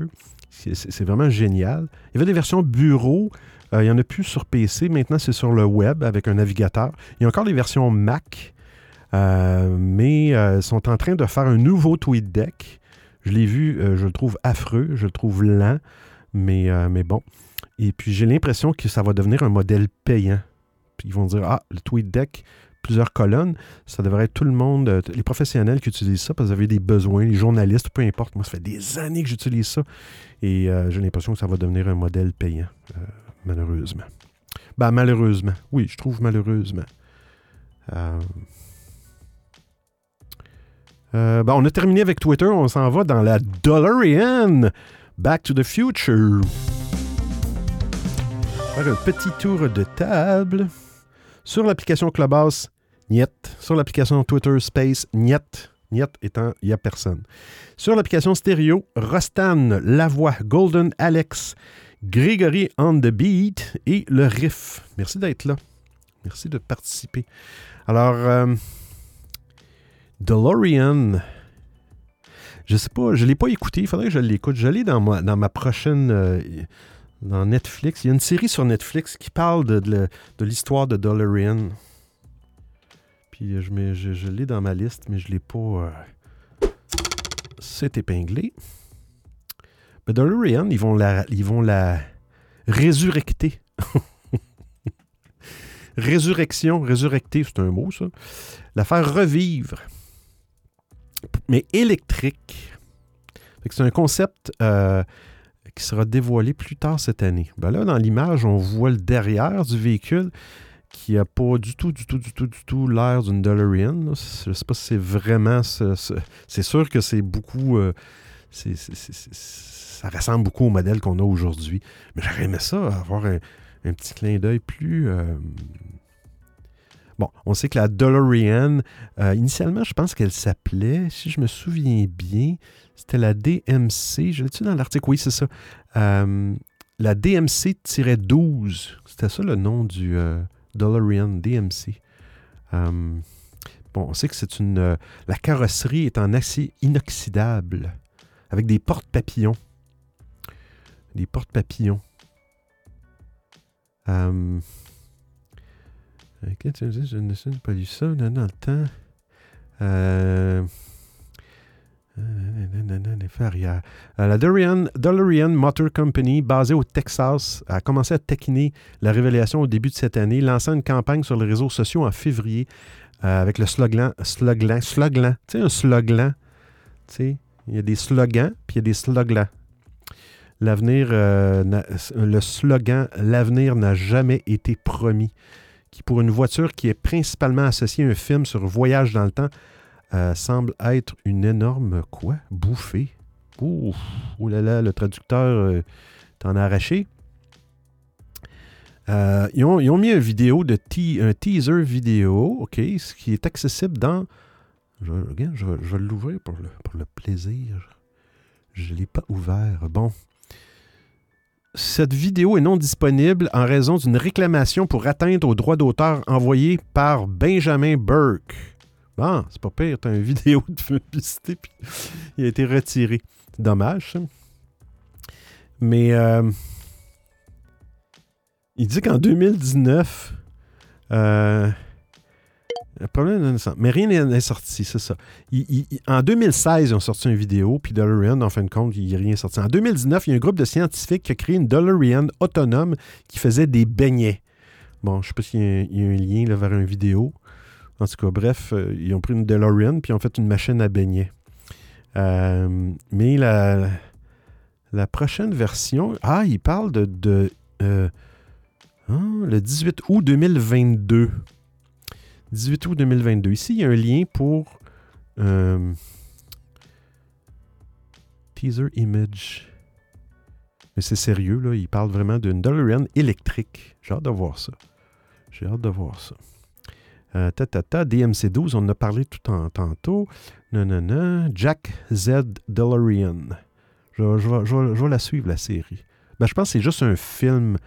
A: C'est vraiment génial. Il y avait des versions bureau. il n'y en a plus sur PC. Maintenant, c'est sur le web avec un navigateur. Il y a encore des versions Mac mais euh, sont en train de faire un nouveau tweet deck. Je l'ai vu, euh, je le trouve affreux, je le trouve lent, mais, mais bon. Et puis j'ai l'impression que ça va devenir un modèle payant. Puis ils vont dire Ah, le tweet deck, plusieurs colonnes, ça devrait être tout le monde, les professionnels qui utilisent ça parce que vous avez des besoins, les journalistes, peu importe. Moi, ça fait des années que j'utilise ça. Et j'ai l'impression que ça va devenir un modèle payant, malheureusement. Ben, malheureusement. Oui, je trouve malheureusement. Euh, ben, on a terminé avec Twitter, on s'en va dans la DeLorean. Back to the Future. Faire un petit tour de table. Sur l'application Clubhouse, niet. Sur l'application Twitter Space, niet. Niet étant, il n'y a personne. Sur l'application stéréo, Rostan, La Voix, Golden Alex, Grégory on the Beat et le Riff. Merci d'être là. Merci de participer. Alors, euh, DeLorean. Je sais pas, je l'ai pas écouté, il faudrait que je l'écoute. Je l'ai dans ma, dans ma prochaine. Euh, dans Netflix. Il y a une série sur Netflix qui parle de, l'histoire de DeLorean. Puis euh, je, je, je l'ai dans ma liste, mais je l'ai pas. Euh, c'est épinglé. Mais DeLorean, ils vont la, ils vont la résurrecter. Résurrection, résurrecter, c'est un mot, ça. La faire revivre mais électrique. C'est un concept euh, qui sera dévoilé plus tard cette année. Ben là, dans l'image, on voit le derrière du véhicule qui n'a pas du tout, du tout, du tout, du tout l'air d'une DeLorean. Je ne sais pas si c'est vraiment... c'est sûr que c'est beaucoup... Euh, ça ressemble beaucoup au modèle qu'on a aujourd'hui. Mais j'aurais aimé ça, avoir un, petit clin d'œil plus... Euh, Bon, on sait que la DeLorean, euh, initialement, je pense qu'elle s'appelait, si je me souviens bien, c'était la DMC. Je l'ai-tu dans l'article? Oui, c'est ça. Euh, la DMC-12. C'était ça le nom du euh, DMC. bon, on sait que c'est une. la carrosserie est en acier inoxydable avec des portes-papillons. Des portes-papillons. Je ne pas lu ça dans le temps. La DeLorean, Motor Company, basée au Texas, a commencé à taquiner la révélation au début de cette année, lançant une campagne sur les réseaux sociaux en février euh, avec le slogan, slogan, slogan, tu sais, un slogan, tu sais, il y a des slogans, puis il y a des slogans. L'avenir, euh, le slogan L'avenir n'a jamais été promis qui, pour une voiture qui est principalement associée à un film sur voyage dans le temps, euh, semble être une énorme quoi? Bouffée. Ouh, oh là là, le traducteur euh, t'en a arraché. Euh, ils, ont, ils ont mis une vidéo de te- un teaser vidéo, OK, ce qui est accessible dans. Je, je je vais l'ouvrir pour le, pour le plaisir. Je ne l'ai pas ouvert. Bon. Cette vidéo est non disponible en raison d'une réclamation pour atteinte aux droits d'auteur envoyée par Benjamin Burke. Bon, c'est pas pire, t'as une vidéo de publicité, puis il a été retiré. Dommage. Mais euh, il dit qu'en 2019, euh, le problème mais rien n'est sorti, c'est ça. En 2016, ils ont sorti une vidéo, puis DeLorean, en fin de compte, il n'y a rien sorti. En 2019, il y a un groupe de scientifiques qui a créé une DeLorean autonome qui faisait des beignets. Bon, je ne sais pas s'il y, a un- lien vers une vidéo. En tout cas, bref, euh, ils ont pris une DeLorean, puis ils ont fait une machine à beignets. Euh, mais la, prochaine version, ah, il parle de, de, euh, ah, le 18 août 2022. 18 août 2022. Ici, il y a un lien pour euh, teaser image. Mais c'est sérieux, là. Il parle vraiment d'une DeLorean électrique. J'ai hâte de voir ça. J'ai hâte de voir ça. Euh, ta, ta, ta, DMC12, on en a parlé tout en, tantôt. Non. Jack Z DeLorean. Je, je je je vais la suivre, la série. Ben, je pense que c'est juste un film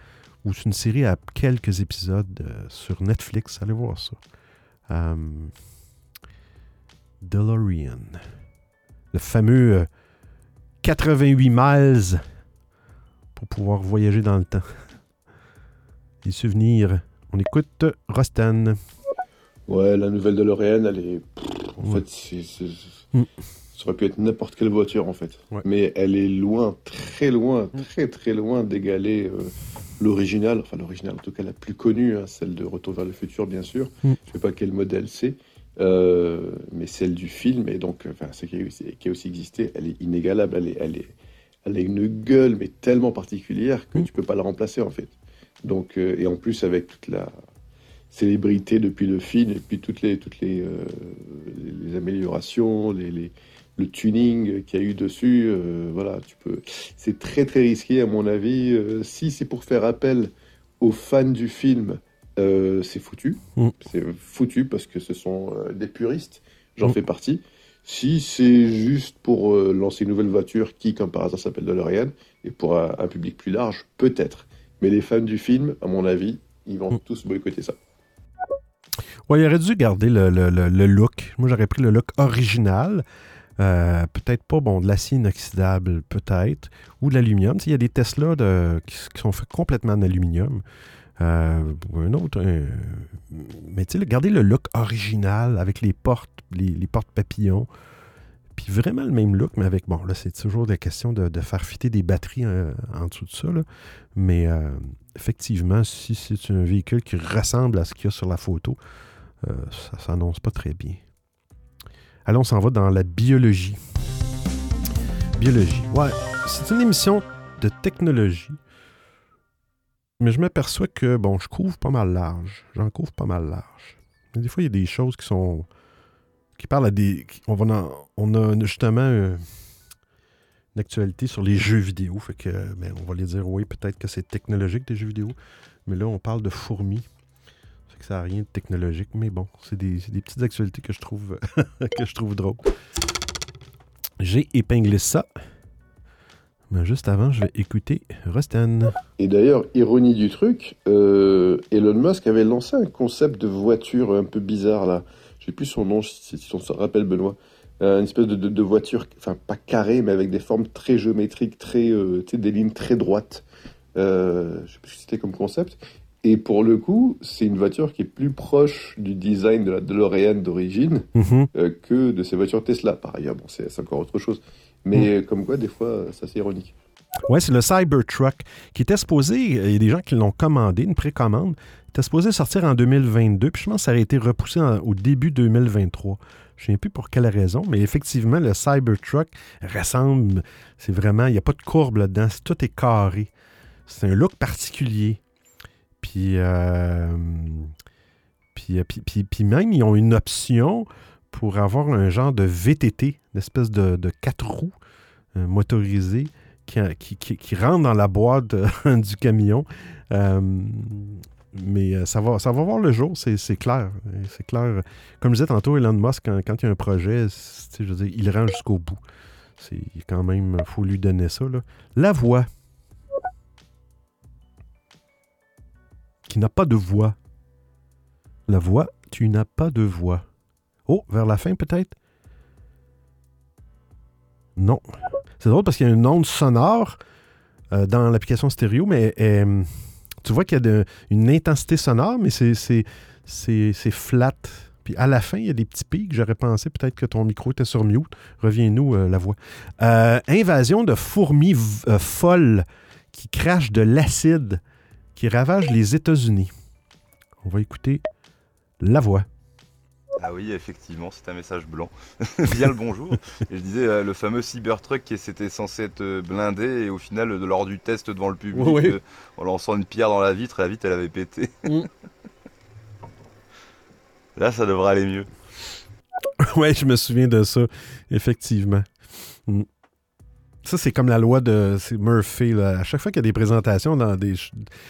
A: ou une série à quelques épisodes euh, sur Netflix. Allez voir ça. Euh, DeLorean. Le fameux euh, 88 miles pour pouvoir voyager dans le temps. Les souvenirs. On écoute Rostan.
B: Ouais, la nouvelle DeLorean, elle est. en
A: Ouais.
B: fait, c'est- c'est-
A: Mm.
B: ça aurait pu être n'importe quelle voiture, en fait.
A: Ouais.
B: Mais elle est loin, très loin,
A: Mm.
B: très très loin d'égaler euh, l'original. Enfin, l'original, en tout cas, la plus connue, hein, celle de Retour vers le futur, bien sûr.
A: Mm.
B: Je sais pas quel modèle c'est. euh, mais celle du film, et donc, enfin, celle qui a, aussi- qui a aussi existé, elle est inégalable. Elle, est, elle, est, elle a une gueule, mais tellement particulière que
A: Mm.
B: tu peux pas la remplacer, en fait. Donc, euh, et en plus, avec toute la célébrité depuis le film, et puis toutes les, toutes les, euh, améliorations, les, les- le tuning qu'il y a eu dessus, euh, voilà, tu peux. C'est très très risqué à mon avis. Euh, si c'est pour faire appel aux fans du film, euh, c'est foutu.
A: Mm.
B: C'est foutu parce que ce sont des puristes. J'en
A: Mm.
B: fais partie. Si c'est juste pour lancer une nouvelle voiture qui, comme par hasard, s'appelle DeLorean, et pour un, un public plus large, peut-être. Mais les fans du film, à mon avis, ils vont
A: Mm.
B: tous boycotter ça.
A: Ouais, il aurait dû garder le, le- le- le look. Moi, j'aurais pris le look original. Euh, peut-être pas, bon, de l'acier inoxydable, peut-être, ou de l'aluminium. Il y a des Tesla de- qui, sont faits complètement en aluminium. Euh, ou un autre. mais tu sais, le look original avec les portes, les, portes papillons. Puis vraiment le même look, mais avec, bon, là, c'est toujours la question de, faire fitter des batteries euh, en dessous de ça. Mais euh, effectivement, si c'est un véhicule qui ressemble à ce qu'il y a sur la photo, ça s'annonce pas très bien. Allons, on s'en va dans la biologie. Biologie. Ouais, c'est une émission de technologie. Mais je m'aperçois que, bon, je couvre pas mal large. J'en couvre pas mal large. Mais des fois, il y a des choses qui sont. qui parlent à des. on a justement euh, une actualité sur les jeux vidéo. Fait que, ben, on va les dire, oui, peut-être que c'est technologique des jeux vidéo. Mais là, on parle de fourmis. Que ça n'a rien de technologique, mais bon, c'est des, des petites actualités que je trouve que je trouve drôles. J'ai épinglé ça. Mais juste avant, je vais écouter Rustan.
B: Et d'ailleurs, ironie du truc, euh, Elon Musk avait lancé un concept de voiture un peu bizarre là. Je sais plus son nom, si, on se rappelle Benoît. Euh, une espèce de, de- voiture, enfin pas carrée, mais avec des formes très géométriques, très, euh, des lignes très droites. Euh, je sais plus ce que c'était comme concept. Et pour le coup, c'est une voiture qui est plus proche du design de la DeLorean d'origine
A: Mhm.
B: euh, que de ces voitures Tesla. Par ailleurs, bon, c'est encore autre chose. Mais euh, comme quoi, des fois, ça c'est ironique.
A: Ouais, c'est le Cybertruck qui était supposé, il y a des gens qui l'ont commandé, une précommande, était supposé sortir en 2022, puis je pense que ça a été repoussé en- au début 2023. Je ne sais plus pour quelle raison, mais effectivement, le Cybertruck ressemble, c'est vraiment, il n'y a pas de courbe là-dedans, tout est carré. C'est un look particulier. Puis, euh, euh, même, ils ont une option pour avoir un genre de VTT, une espèce de, quatre roues euh, motorisées qui, qui, qui- qui rentre dans la boîte euh, du camion mais ça va, voir le jour, c'est clair. C'est clair. Comme je disais tantôt, Elon Musk, quand, il y a un projet, il rend jusqu'au bout. C'est quand même, faut lui donner ça. La voix. Qui n'a pas de voix. La voix, tu n'as pas de voix. Oh, vers la fin peut-être? Non. C'est drôle parce qu'il y a une onde sonore euh, dans l'application stéréo, mais euh, tu vois qu'il y a une intensité sonore, mais c'est flat. Puis à la fin, il y a des petits pics. J'aurais pensé peut-être que ton micro était sur mute. Reviens-nous euh, la voix. invasion de fourmis folles qui crachent de l'acide qui ravage les États-Unis. On va écouter la voix.
E: Ah oui, effectivement, c'est un message blanc. Bien le bonjour. je disais, euh, le fameux Cybertruck qui c'était censé être euh, blindé et au final, lors du test devant le public, euh, en lançant une pierre dans la vitre, la vitre elle avait pété. Mm. Là, ça devrait aller mieux.
A: ouais, je me souviens de ça, effectivement. Ça, c'est comme la loi de Murphy. À chaque fois qu'il y a des présentations, dans des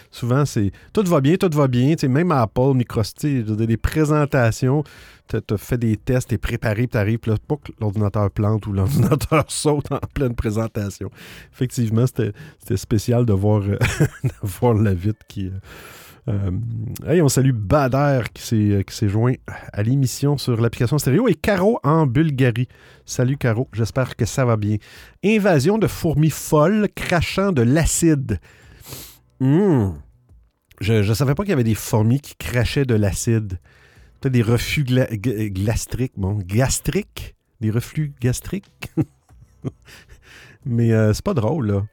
A: souvent, c'est tout va bien, tout va bien. même Apple, Microsoft, des présentations, tu as fait des tests, tu es préparé, tu arrives, là, pas que l'ordinateur plante ou l'ordinateur saute en pleine présentation. Effectivement, c'était spécial de voir, euh, la vitre qui. Euh, euh, hey, on salue Bader qui s'est joint à l'émission sur l'application stéréo et Caro en Bulgarie. Salut Caro, j'espère que ça va bien. Invasion de fourmis folles crachant de l'acide. Hmm. Je ne savais pas qu'il y avait des fourmis qui crachaient de l'acide. Peut-être des reflux gastriques. Bon, gastriques? Des reflux gastriques? Mais euh, c'est pas drôle, là.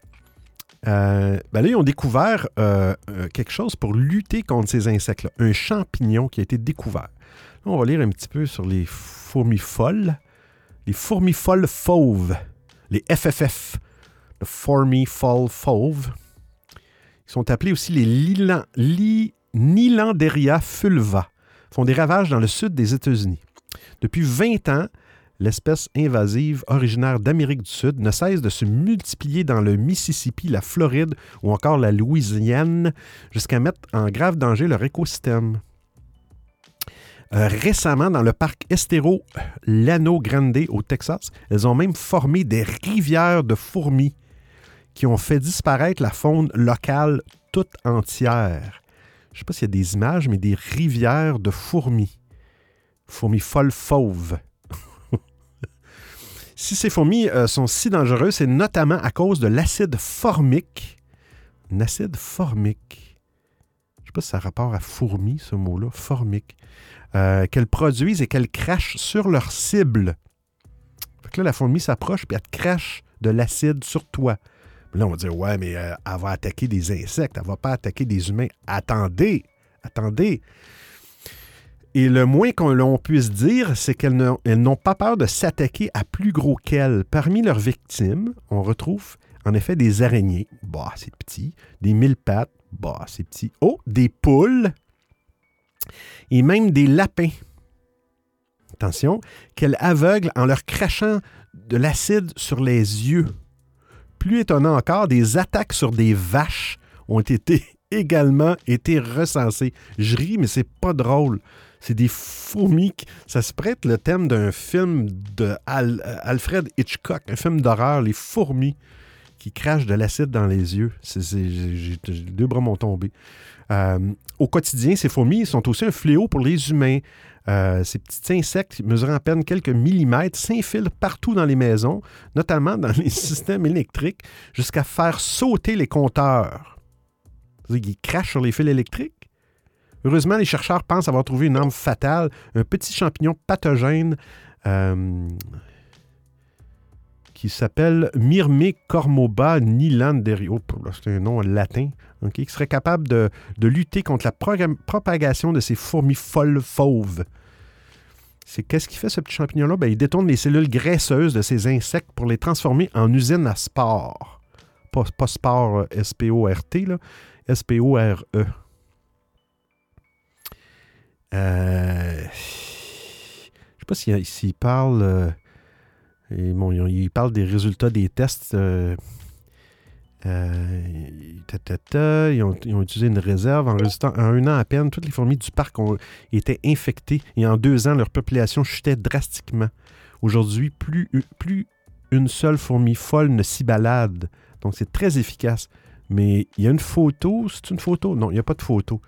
A: Euh, ben là, ils ont découvert euh, euh, quelque chose pour lutter contre ces insectes-là. Un champignon qui a été découvert. on va lire un petit peu sur les fourmis folles. Les fourmis folles fauves. Les FFF. Le Fourmi-Fall Fauve. Ils sont appelés aussi les Lilan, Nilanderia fulva. Font des ravages dans le sud des États-Unis. Depuis 20 ans, l'espèce invasive originaire d'Amérique du Sud ne cesse de se multiplier dans le Mississippi, la Floride ou encore la Louisiane jusqu'à mettre en grave danger leur écosystème. Euh, récemment, dans le parc Estero Lano Grande au Texas, elles ont même formé des rivières de fourmis qui ont fait disparaître la faune locale toute entière. Je ne sais pas s'il y a des images, mais des rivières de fourmis. Fourmis folles fauves. Si ces fourmis euh, sont si dangereuses, c'est notamment à cause de l'acide formique. Un acide formique. Je ne sais pas si ça a rapport à fourmi, ce mot-là, formique. Euh, qu'elles produisent et qu'elles crachent sur leur cible. Fait que là, la fourmi s'approche et elle te crache de l'acide sur toi. là, on va dire, ouais, mais euh, elle va attaquer des insectes, elle ne va pas attaquer des humains. Attendez, attendez. Et le moins qu'on puisse dire, c'est qu'elles n'ont pas peur de s'attaquer à plus gros qu'elles. Parmi leurs victimes, on retrouve en effet des araignées, bah c'est des mille pattes, bah c'est oh, des poules et même des lapins. Attention, qu'elles aveuglent en leur crachant de l'acide sur les yeux. Plus étonnant encore, des attaques sur des vaches ont été également été recensées. Je ris, mais c'est pas drôle. C'est des fourmis. Ça se prête le thème d'un film de euh, Alfred Hitchcock, un film d'horreur, Les fourmis qui crachent de l'acide dans les yeux. J'ai deux bras m'ont tombé. Euh, au quotidien, ces fourmis sont aussi un fléau pour les humains. Euh, ces petits insectes mesurant à peine quelques millimètres s'infilent partout dans les maisons, notamment dans les systèmes électriques, jusqu'à faire sauter les compteurs. Ils crachent sur les fils électriques. Heureusement, les chercheurs pensent avoir trouvé une arme fatale, un petit champignon pathogène euh, qui s'appelle Myrmecormoba nilanderio. C'est un nom latin. qui serait capable de, lutter contre la propagation de ces fourmis folles fauves. C'est qu'est-ce qu'il fait ce petit champignon-là? Ben, il détourne les cellules graisseuses de ces insectes pour les transformer en usines à spores. Pas, pas sport S-P-O-R-T, S-P-O-R-E. Euh, je sais pas s'il. Euh, parle des résultats des tests. Euh, ils, ont, utilisé une réserve en résistant en un an à peine. Toutes les fourmis du parc ont été infectées et en deux ans, leur population chutait drastiquement. Aujourd'hui, plus, plus une seule fourmi folle ne s'y balade. Donc, c'est très efficace. Mais il y a une photo. C'est une photo? Non, il n'y a pas de photo.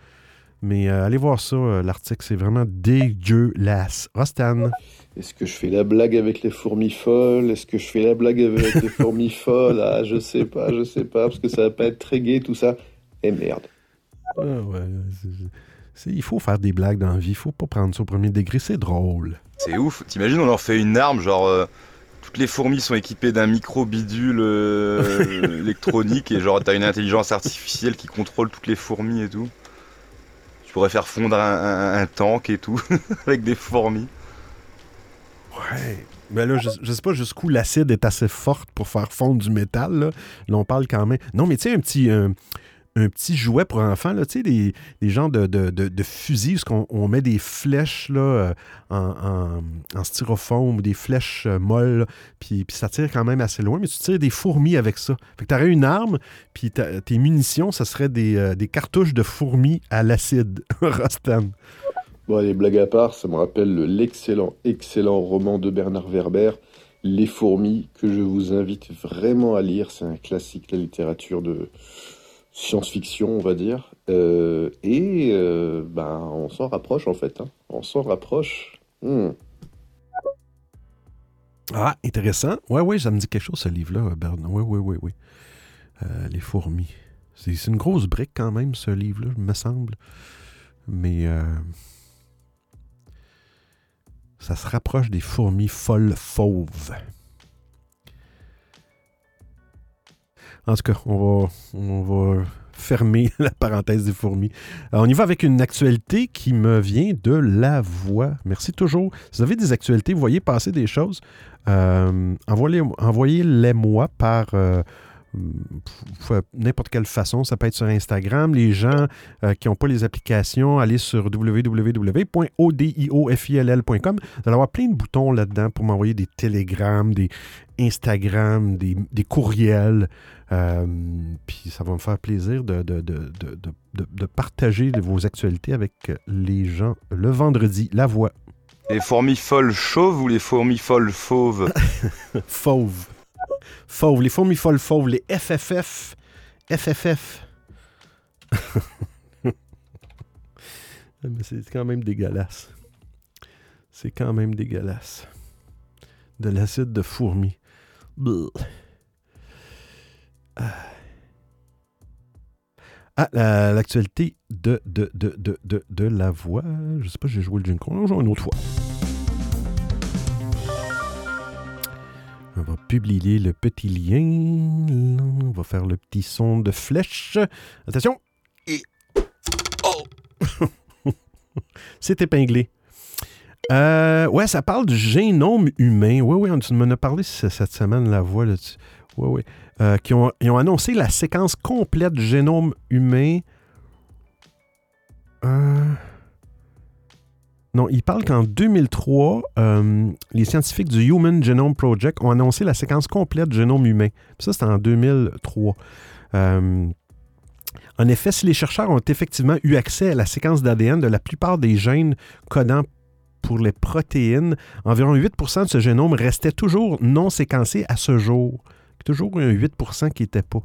A: Mais euh, allez voir ça, euh, l'article, c'est vraiment dégueulasse. Rostan.
B: Est-ce que je fais la blague avec les fourmis folles? Est-ce que je fais la blague avec les fourmis folles? Ah, je sais pas, je sais pas, parce que ça va pas être très gai tout ça. Et merde.
A: Ah ouais, il faut faire des blagues dans la vie, il faut pas prendre ça au premier degré, c'est drôle.
E: C'est ouf, t'imagines, on leur fait une arme, genre. Euh, toutes les fourmis sont équipées d'un micro bidule électronique et genre t'as une intelligence artificielle qui contrôle toutes les fourmis et tout pourrait faire fondre un, tank et tout, avec des fourmis.
A: Ouais. Mais là, je, je sais pas jusqu'où l'acide est assez forte pour faire fondre du métal. Là, là on parle quand même. Non, mais tu sais, un petit un petit jouet pour enfants, là, tu sais, des, des genres de, fusils, où on, met des flèches là, euh, en, en, styrofoam ou des flèches euh, molles, puis, puis ça tire quand même assez loin, mais tu tires des fourmis avec ça. Fait que tu aurais une arme, puis tes munitions, ça serait des, euh, des cartouches de fourmis à l'acide, Rostan.
B: Bon, les blagues à part, ça me rappelle l'excellent, excellent roman de Bernard Werber, Les fourmis, que je vous invite vraiment à lire. C'est un classique de la littérature de, science-fiction, on va dire. Euh, et euh, ben, on s'en rapproche en fait. Hein. On s'en rapproche. Hmm.
A: Ah, intéressant. Ouais, ouais, ça me dit quelque chose ce livre-là, Bernard. Oui, oui, oui, oui. Euh, les fourmis. C'est une grosse brique quand même, ce livre-là, me semble. Mais ça se rapproche des fourmis folles fauves. En tout cas, on va, on va fermer la parenthèse des fourmis. on y va avec une actualité qui me vient de la voix. Merci toujours. Si vous avez des actualités, vous voyez passer des choses, euh, envoyez-les moi par... Euh, n'importe quelle façon. Ça peut être sur Instagram. Les gens euh, qui n'ont pas les applications, allez sur www.odiofill.com. Vous allez avoir plein de boutons là-dedans pour m'envoyer des télégrammes, des Instagram, des, des courriels. Euh, puis ça va me faire plaisir de, de, de, de, partager vos actualités avec les gens le vendredi. La voix.
E: Les fourmis folles chauves ou les fourmis folles fauves?
A: Fauves. Fauves. Les fourmis folles fauves. Les FFF. FFF. c'est quand même dégueulasse. C'est quand même dégueulasse. De l'acide de fourmi. Ah, l'actualité de, de, de, de, la voix. Je sais pas, j'ai joué le jingle. On joue une autre fois. On va publier le petit lien. On va faire le petit son de flèche. Attention. Oh! C'est épinglé. Euh, ouais, ça parle du génome humain. Oui, oui, on m'en a parlé cette semaine, la voix. Là, oui, oui. Euh, qui ont, ils ont annoncé la séquence complète du génome humain. Euh, non, ils parlent qu'en 2003, euh, les scientifiques du Human Genome Project ont annoncé la séquence complète du génome humain. ça, c'était en 2003. en effet, si les chercheurs ont effectivement eu accès à la séquence d'ADN de la plupart des gènes codant pour les protéines, environ 8% de ce génome restait toujours non séquencé à ce jour toujours un 8% qui n'était pas.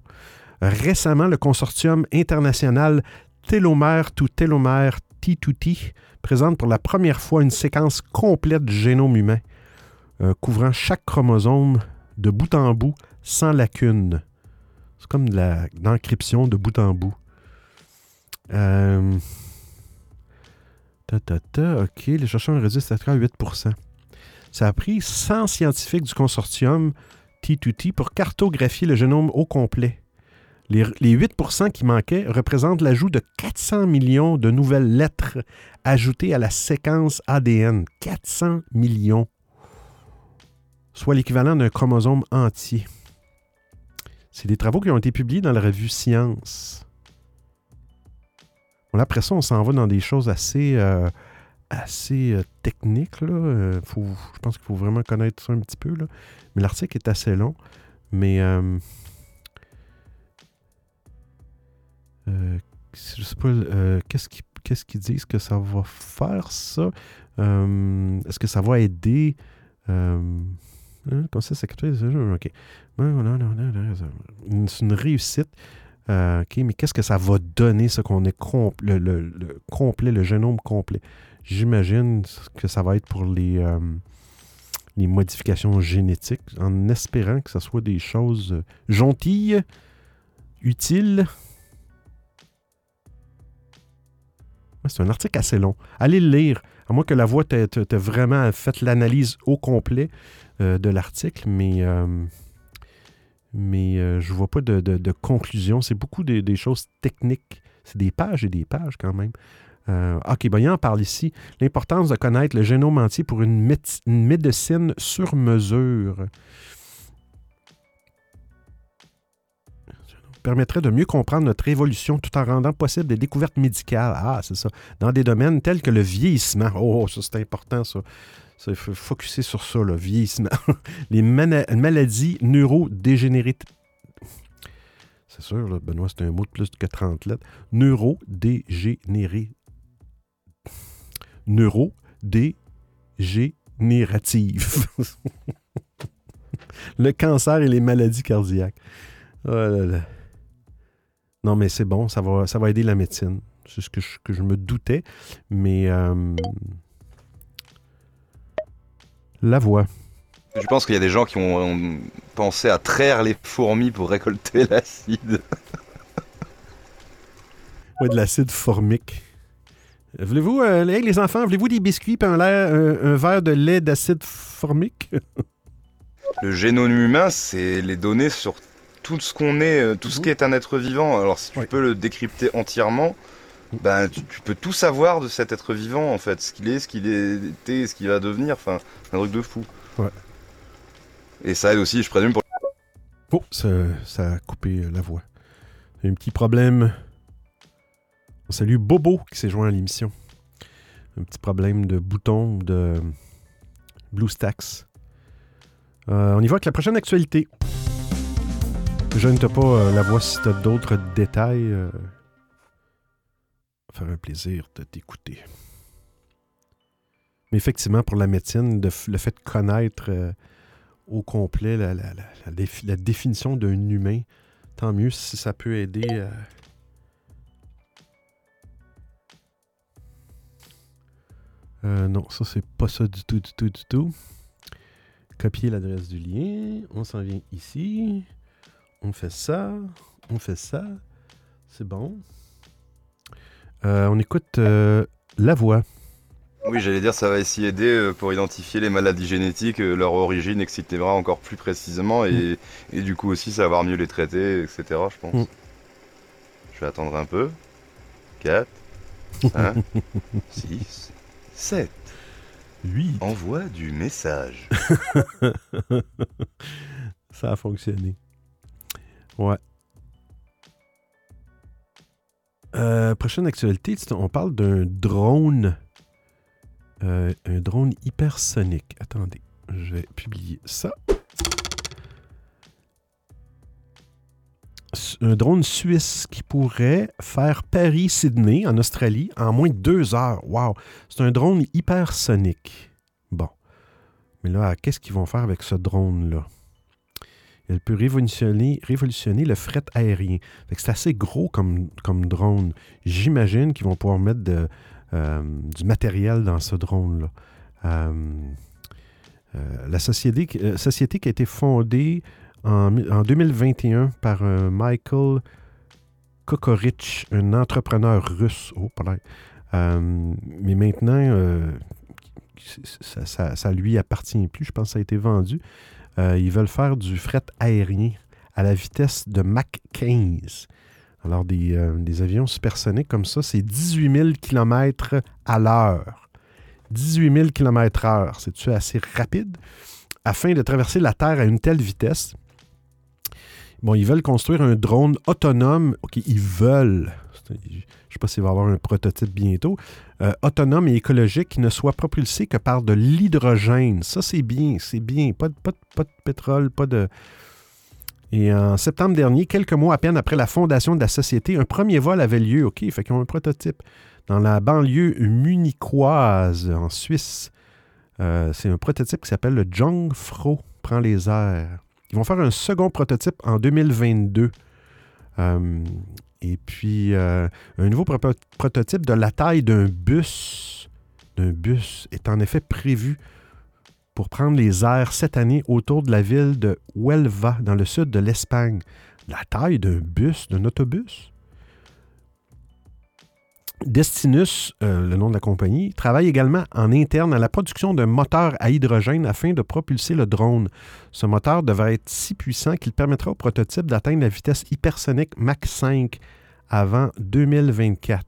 A: Récemment, le consortium international Télomère to Télomère T2T présente pour la première fois une séquence complète du génome humain, euh, couvrant chaque chromosome de bout en bout sans lacune. C'est comme de l'encryption de bout en bout. Euh, OK, les chercheurs cette à 8% Ça a pris 100 scientifiques du consortium T2T pour cartographier le génome au complet. Les, 8% qui manquaient représentent l'ajout de 400 millions de nouvelles lettres ajoutées à la séquence ADN. 400 millions. Soit l'équivalent d'un chromosome entier. C'est des travaux qui ont été publiés dans la revue Science. après ça, on s'en va dans des choses assez, euh, assez euh, techniques. Là. Euh, je pense qu'il faut vraiment connaître ça un petit peu. Mais l'article est assez long. Mais je sais pas, qu'est-ce qu'ils disent que ça va faire, ça? Euh, Est-ce que ça va aider? Euh, hein, comme ça, c'est OK. C'est une réussite. Euh, OK, mais qu'est-ce que ça va donner, ça, qu'on est compl- le, le- le complet, le génome complet? J'imagine que ça va être pour les, les modifications génétiques, en espérant que ce soit des choses gentilles, utiles. C'est un article assez long. Allez le lire. À moins que la voix t'ait vraiment fait l'analyse au complet euh, de l'article, mais, euh, mais euh, je vois pas de, conclusion. C'est beaucoup des, choses techniques. C'est des pages et des pages quand même. Ok, ben, il en parle ici. L'importance de connaître le génome entier pour une médecine sur mesure. Permettrait de mieux comprendre notre évolution tout en rendant possible des découvertes médicales. Ah, c'est ça. Dans des domaines tels que le vieillissement. Oh, ça, c'est important, ça. Il faut focuser sur ça, le vieillissement. Les maladies neurodégénératives. C'est sûr, là, Benoît, c'est un mot de plus que 30 lettres. Neurodégénéré. Neurodégénérative. le cancer et les maladies cardiaques. Oh là là. Non, mais c'est bon, ça va, ça va aider la médecine. C'est ce que je, que je me doutais. Mais euh, la voix.
E: Je pense qu'il y a des gens qui ont, ont pensé à traire les fourmis pour récolter l'acide.
A: Ouais, de l'acide formique. Voulez-vous, euh, les enfants, voulez-vous des biscuits et un- un verre de lait d'acide formique?
E: Le génome humain, c'est les données sur tout ce qu'on est, euh, tout ce
A: Mhm.
E: qui est un être vivant. Alors si tu
A: Oui.
E: peux le décrypter entièrement, ben tu, tu peux tout savoir de cet être vivant en fait, ce qu'il est, ce qu'il était, ce qu'il va devenir. Enfin, un truc de fou.
A: Ouais.
E: Et ça aide aussi, je présume, pour
A: Oh, ça, ça a coupé euh, la voix. Un petit problème. On salue Bobo qui s'est joint à l'émission. Un petit problème de bouton de BlueStacks. Euh, on y va avec la prochaine actualité. Je ne t'ai pas euh, la voix si tu as d'autres détails. euh, faire un plaisir de t'écouter. Mais effectivement, pour la médecine, le fait de connaître euh, au complet la, la- la- la défi- la définition d'un humain, tant mieux si ça peut aider. euh, non, ça c'est pas ça du tout, du tout, du tout. Copier l'adresse du lien. On s'en vient ici. On fait ça. On fait ça. C'est bon. Euh, on écoute euh, la voix.
E: Oui, j'allais dire, ça va essayer aider euh, pour identifier les maladies génétiques, leur origine, etc. encore plus précisément, et, et du coup aussi savoir mieux les traiter, etc. Je pense.
A: Mm.
E: Je vais attendre un peu. 4, 5, 6, 7.
A: Oui.
E: Envoie du message.
A: Ça a fonctionné. Ouais. Euh, prochaine actualité, on parle d'un drone. Euh, un drone hypersonique. Attendez, je vais publier ça. Un drone suisse qui pourrait faire Paris-Sydney en Australie en moins de deux heures. Wow! C'est un drone hypersonique. Bon. Mais là, qu'est-ce qu'ils vont faire avec ce drone-là? Elle peut révolutionner, révolutionner le fret aérien. C'est assez gros comme, comme drone. J'imagine qu'ils vont pouvoir mettre euh, du matériel dans ce drone-là. Euh, euh, la société, société qui a été fondée en, mi- en 2021 par Michael Kokorich, un entrepreneur russe. Oh, mais maintenant, ça, ça, ça lui appartient plus. Je pense que ça a été vendu. Euh, ils veulent faire du fret aérien à la vitesse de Mach 15. Alors, des, euh, des avions supersoniques comme ça, c'est 18 000 km à l'heure. 18 000 km heure. C'est-tu assez rapide? Afin de traverser la Terre à une telle vitesse, bon, ils veulent construire un drone autonome. OK, ils veulent. Je ne sais pas s'il va y avoir un prototype bientôt. Euh, autonome et écologique qui ne soit propulsé que par de l'hydrogène. Ça, c'est bien, c'est bien. Pas de, pas, de, pétrole, pas de. Et en septembre dernier, quelques mois à peine après la fondation de la société, un premier vol avait lieu. OK, fait qu'ils ont un prototype dans la banlieue munichoise en Suisse. Euh, c'est un prototype qui s'appelle le Jungfrau prend les airs. Ils vont faire un second prototype en 2022. Euh, et puis, euh, un nouveau prototype de la taille d'un bus, d'un bus est en effet prévu pour prendre les airs cette année autour de la ville de Huelva, dans le sud de l'Espagne. La taille d'un bus, d'un autobus? Destinus, euh, le nom de la compagnie, travaille également en interne à la production d'un moteur à hydrogène afin de propulser le drone. Ce moteur devrait être si puissant qu'il permettra au prototype d'atteindre la vitesse hypersonique Mach 5 avant 2024.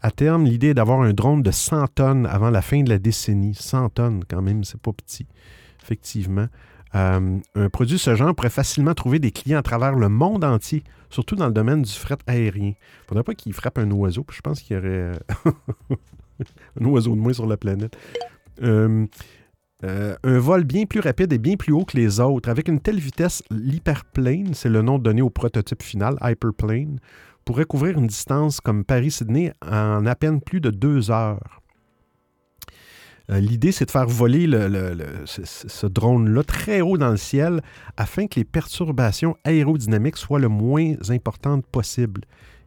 A: À terme, l'idée est d'avoir un drone de 100 tonnes avant la fin de la décennie. 100 tonnes, quand même, c'est pas petit, effectivement. Euh, un produit de ce genre pourrait facilement trouver des clients à travers le monde entier, surtout dans le domaine du fret aérien. Il ne faudrait pas qu'il frappe un oiseau, puis je pense qu'il y aurait euh, un oiseau de moins sur la planète. Euh, un vol bien plus rapide et bien plus haut que les autres. Avec une telle vitesse, l'hyperplane, c'est le nom donné au prototype final, hyperplane, pourrait couvrir une distance comme Paris-Sydney en à peine plus de deux heures. Euh, l'idée, c'est de faire voler ce, drone-là très haut dans le ciel afin que les perturbations aérodynamiques soient le moins importantes possible.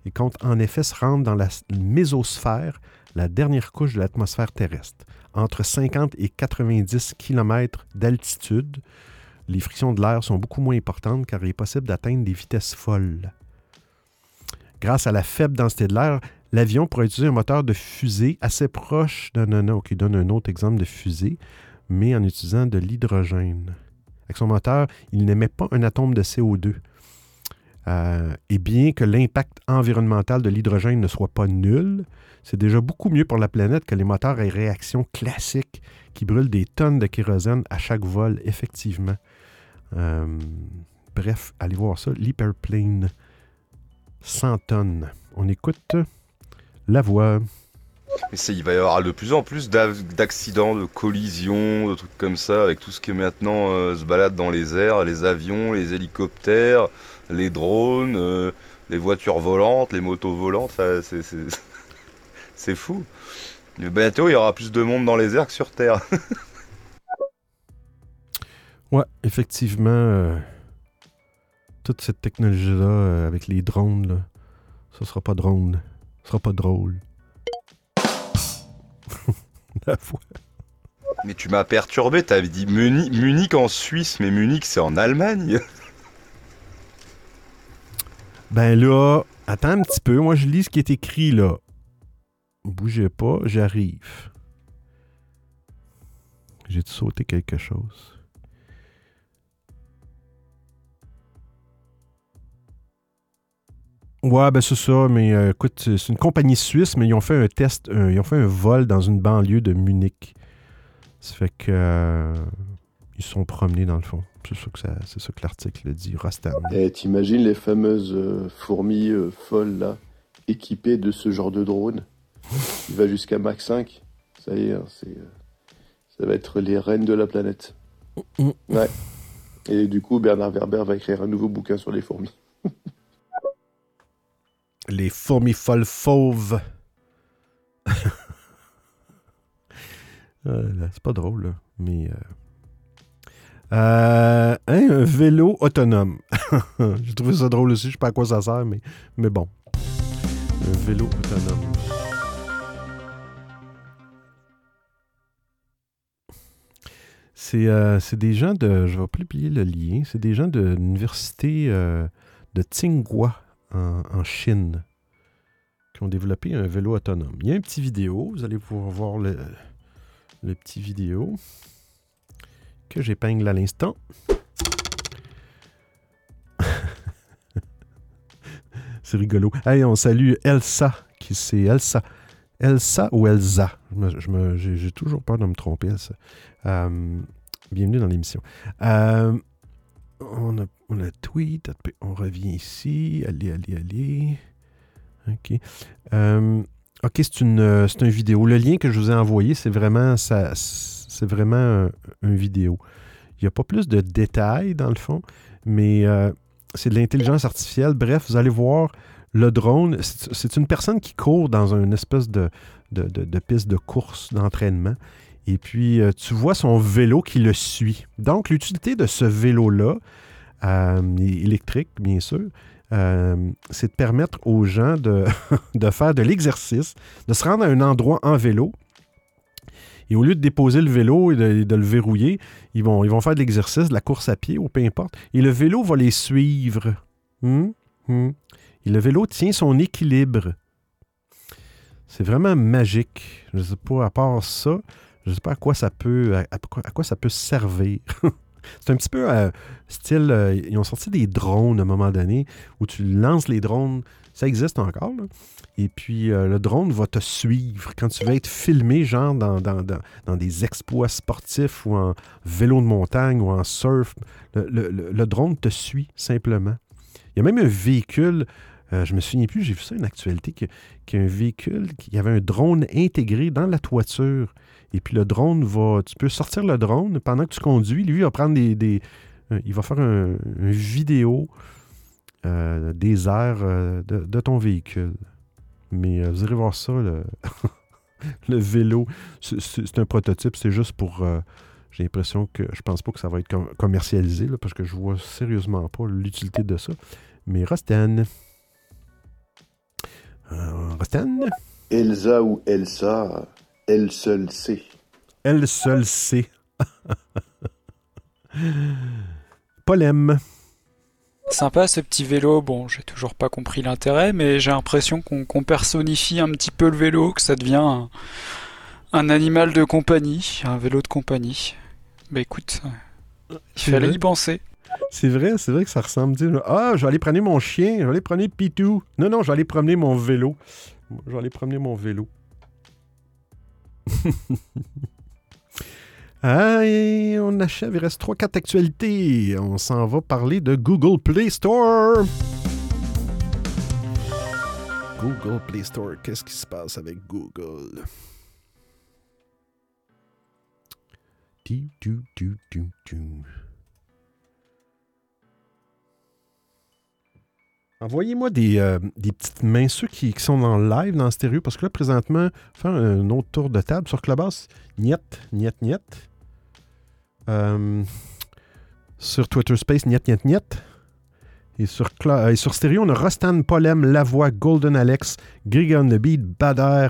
A: Il compte en effet se rendre dans la mésosphère, la dernière couche de l'atmosphère terrestre, entre 50 et 90 km d'altitude. Les frictions de l'air sont beaucoup moins importantes car il est possible d'atteindre des vitesses folles. Grâce à la faible densité de l'air, l'avion pourrait utiliser un moteur de fusée assez proche d'un OK, donne un autre exemple de fusée, mais en utilisant de l'hydrogène. Avec son moteur, il n'émet pas un atome de CO2. Euh, et bien que l'impact environnemental de l'hydrogène ne soit pas nul, c'est déjà beaucoup mieux pour la planète que les moteurs à réaction classiques qui brûlent des tonnes de kérosène à chaque vol, effectivement. Euh, bref, allez voir ça, l'hyperplane. 100 tonnes. On écoute la voix.
E: il va y avoir de plus en plus d'accidents, de collisions, de trucs comme ça, avec tout ce qui maintenant euh, se balade dans les airs, les avions, les hélicoptères, les drones, euh, les voitures volantes, les motos volantes. C'est fou. Mais bientôt, il y aura plus de monde dans les airs que sur Terre.
A: ouais, effectivement. Euh, toute cette technologie-là, avec les drones, là, ça sera pas drone. Sera pas drôle.
E: La. Mais tu m'as perturbé, t'avais dit Munich, Munich en Suisse, mais Munich c'est en Allemagne.
A: Ben là, attends un petit peu, moi je lis ce qui est écrit là. Bougez pas, j'arrive. J'ai sauté quelque chose? Ouais, ben c'est ça, mais euh, écoute, c'est une compagnie suisse, mais ils ont fait un test, ils ont fait un vol dans une banlieue de Munich. Ça fait que euh, ils sont promenés dans le fond. C'est ça que, c'est ça que l'article dit, Rostam.
B: Eh, t'imagines les fameuses euh, fourmis folles là, équipées de ce genre de drone? Il va jusqu'à Mach 5. Ça y est, hein, c'est, ça va être les reines de la planète. Ouais. Et du coup, Bernard Werber va écrire un nouveau bouquin sur les fourmis.
A: Les fourmis folles fauves. Euh, c'est pas drôle, mais. Euh, euh, hein, un vélo autonome. J'ai trouvé ça drôle aussi, je sais pas à quoi ça sert, mais, mais bon. Un vélo autonome. C'est des gens de. Je vais publier le lien. C'est des gens de l'université de Tsinghua en, Chine qui ont développé un vélo autonome. Il y a une petite vidéo, vous allez pouvoir voir le, le petit vidéo que j'épingle à l'instant. c'est rigolo. Hey, on salue Elsa, qui c'est Elsa? Elsa ou Elsa? J'ai toujours peur de me tromper, Elsa. Euh, bienvenue dans l'émission. Euh, on a, on a tweet, on revient ici. Allez, allez, allez. OK. Euh, OK, c'est une, euh, c'est une vidéo. Le lien que je vous ai envoyé, c'est vraiment, ça, c'est vraiment une vidéo. Il n'y a pas plus de détails dans le fond, mais euh, c'est de l'intelligence artificielle. Bref, vous allez voir le drone. C'est une personne qui court dans une espèce de, de, piste de course, d'entraînement. Et puis, euh, tu vois son vélo qui le suit. Donc, l'utilité de ce vélo-là, électrique, bien sûr, euh, c'est de permettre aux gens de, faire de l'exercice, de se rendre à un endroit en vélo. Et au lieu de déposer le vélo et de, le verrouiller, ils vont, ils vont faire de l'exercice, de la course à pied ou peu importe. Et le vélo va les suivre. Hum? Hum? Et le vélo tient son équilibre. C'est vraiment magique. Je ne sais pas, à part ça, je ne sais pas à quoi ça peut, à quoi ça peut servir. C'est un petit peu euh, style. Euh, ils ont sorti des drones à un moment donné où tu lances les drones. Ça existe encore. Et puis, euh, le drone va te suivre quand tu vas être filmé, genre dans, dans, des exploits sportifs ou en vélo de montagne ou en surf. Le, drone te suit simplement. Il y a même un véhicule. je me souviens plus, j'ai vu ça une actualité, qu'il y véhicule, qui avait un drone intégré dans la toiture. Et puis le drone va. Tu peux sortir le drone pendant que tu conduis. Lui, il va prendre des. Euh, il va faire un, une vidéo euh, des airs euh, de, ton véhicule. Mais vous irez voir ça, le, vélo. C'est un prototype, c'est juste pour. J'ai l'impression que je pense pas que ça va être commercialisé parce que je vois sérieusement pas l'utilité de ça. Mais Rosten. Rosten?
B: Elsa ou Elsa, elle seule sait.
A: Elle seule sait. Polem.
F: Sympa ce petit vélo. Bon, j'ai toujours pas compris l'intérêt, mais j'ai l'impression qu'on personnifie un petit peu le vélo, que ça devient un, animal de compagnie, un vélo de compagnie. Bah écoute, il fallait y penser.
A: C'est vrai, c'est vrai que ça ressemble. Ah, aller prendre mon chien, aller prendre Pitou. Non, non, aller promener mon vélo. Aller promener mon vélo. ah, on achève, il reste 3-4 actualités. On s'en va parler de Google Play Store. Google Play Store, qu'est-ce qui se passe avec Google? Du, du, du, Envoyez-moi des, euh, des, petites mains, ceux qui, sont en live, dans stéréo, parce que là, présentement, faire un autre tour de table sur Clubhouse, niet, niet, niet. Euh, sur Twitter Space, niet, niet, niet. Et sur, euh, et sur stéréo, on a Rostan, Polem, Lavoie, Golden Alex, Greg the Beat, Bader,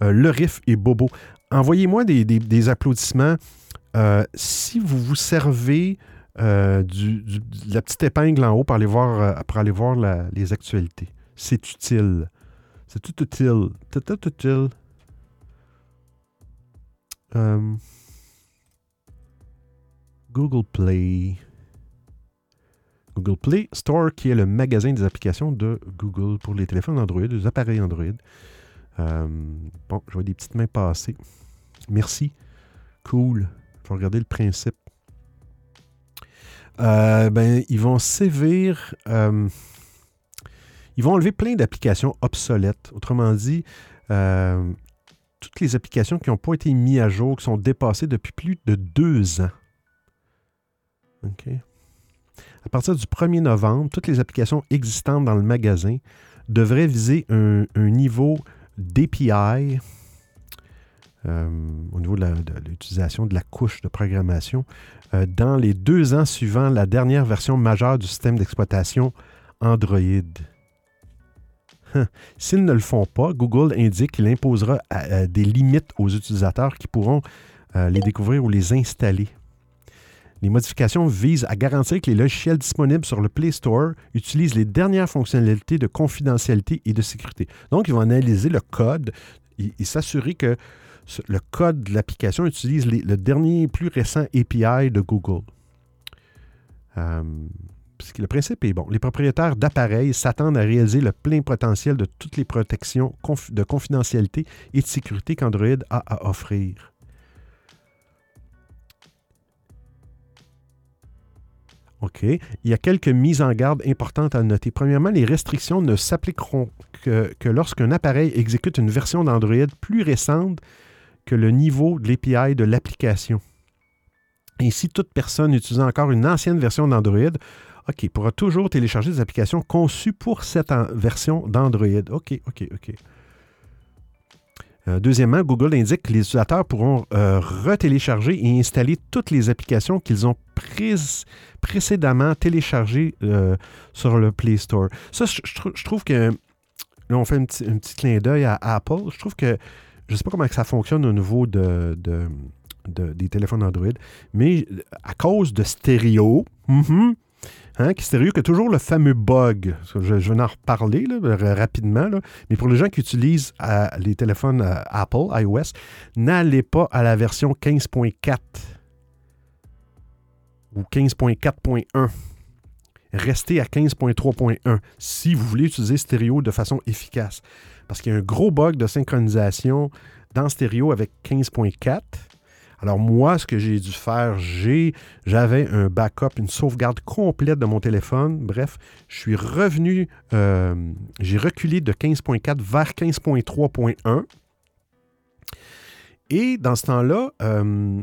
A: Le Riff et Bobo. Envoyez-moi des, des, des, applaudissements. si vous vous servez euh, la petite épingle en haut pour aller voir, euh, pour aller voir les actualités. C'est utile. C'est tout utile. Tout, tout utile. Euh, Google Play. Google Play Store, qui est le magasin des applications de Google pour les téléphones Android, les appareils Android. bon, je vois des petites mains passer. Merci. Cool. Il faut regarder le principe. Euh, ben, ils vont sévir. Euh, ils vont enlever plein d'applications obsolètes. Autrement dit, euh, toutes les applications qui n'ont pas été mises à jour, qui sont dépassées depuis plus de deux ans. OK. À partir du 1er novembre, toutes les applications existantes dans le magasin devraient viser un, un niveau d'API euh, au niveau de l'utilisation de, la couche de programmation euh, dans les deux ans suivant la dernière version majeure du système d'exploitation Android. Hein. S'ils ne le font pas, Google indique qu'il imposera euh, des limites aux utilisateurs qui pourront les découvrir ou les installer. Les modifications visent à garantir que les logiciels disponibles sur le Play Store utilisent les dernières fonctionnalités de confidentialité et de sécurité. Donc, ils vont analyser le code et s'assurer que le code de l'application utilise le dernier plus récent API de Google. Euh, le principe est bon. Les propriétaires d'appareils s'attendent à réaliser le plein potentiel de toutes les protections de confidentialité et de sécurité qu'Android a à offrir. OK. Il y a quelques mises en garde importantes à noter. Premièrement, les restrictions ne s'appliqueront que, que lorsqu'un appareil exécute une version d'Android plus récente que le niveau de l'API de l'application. Ainsi, toute personne utilisant encore une ancienne version d'Android OK, pourra toujours télécharger des applications conçues pour cette version d'Android. OK, OK, OK. Euh, deuxièmement, Google indique que les utilisateurs pourront euh, retélécharger et installer toutes les applications qu'ils ont précédemment téléchargées euh, sur le Play Store. Ça, je, trouve que. Là, on fait un petit, clin d'œil à Apple. Je trouve que. Je ne sais pas comment ça fonctionne au niveau de, des téléphones Android, mais à cause de stéréo, mm-hmm, Hein, qui que toujours le fameux bug. Je, je vais en reparler rapidement, mais pour les gens qui utilisent euh, les téléphones euh, Apple, iOS, n'allez pas à la version 15.4 ou 15.4.1. Restez à 15.3.1 si vous voulez utiliser stéréo de façon efficace. Parce qu'il y a un gros bug de synchronisation dans stéréo avec 15.4 alors moi, ce que j'ai dû faire, j'avais un backup, une sauvegarde complète de mon téléphone. Bref, je suis revenu, euh, j'ai reculé de 15.4 vers 15.3.1. Et dans ce temps-là, euh,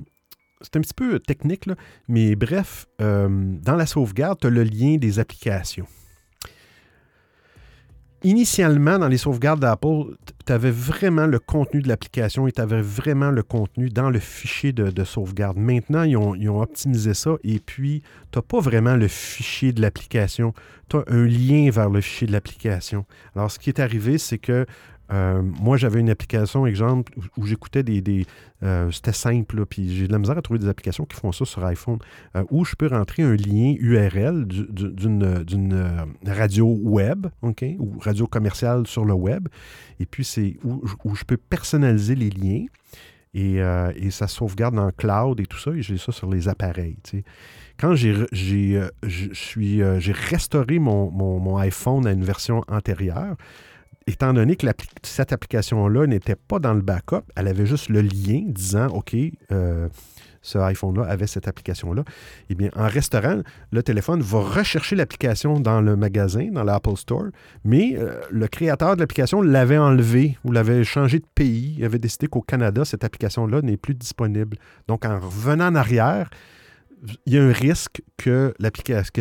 A: c'est un petit peu technique, mais bref, euh, dans la sauvegarde, tu as le lien des applications initialement, dans les sauvegardes d'Apple, tu avais vraiment le contenu de l'application et tu avais vraiment le contenu dans le fichier de, sauvegarde. Maintenant, ils ont, optimisé ça et puis tu n'as pas vraiment le fichier de l'application. Tu as un lien vers le fichier de l'application. Alors, ce qui est arrivé, c'est que euh, moi, j'avais une application, exemple, où, j'écoutais des. Euh, c'était simple, puis j'ai de la misère à trouver des applications qui font ça sur iPhone, euh, où je peux rentrer un lien URL d'une radio web, OK, ou radio commerciale sur le web. Et puis, c'est où, je peux personnaliser les liens. Et, ça sauvegarde dans cloud et tout ça, et j'ai ça sur les appareils. Quand j'ai restauré mon, mon, iPhone à une version antérieure, étant donné que cette application-là n'était pas dans le backup, elle avait juste le lien disant OK, euh, ce iPhone-là avait cette application-là. Eh bien, en restaurant, le téléphone va rechercher l'application dans le magasin, dans l'Apple Store, mais euh, le créateur de l'application l'avait enlevé ou l'avait changé de pays. Il avait décidé qu'au Canada, cette application-là n'est plus disponible. Donc, en revenant en arrière, il y a un risque que,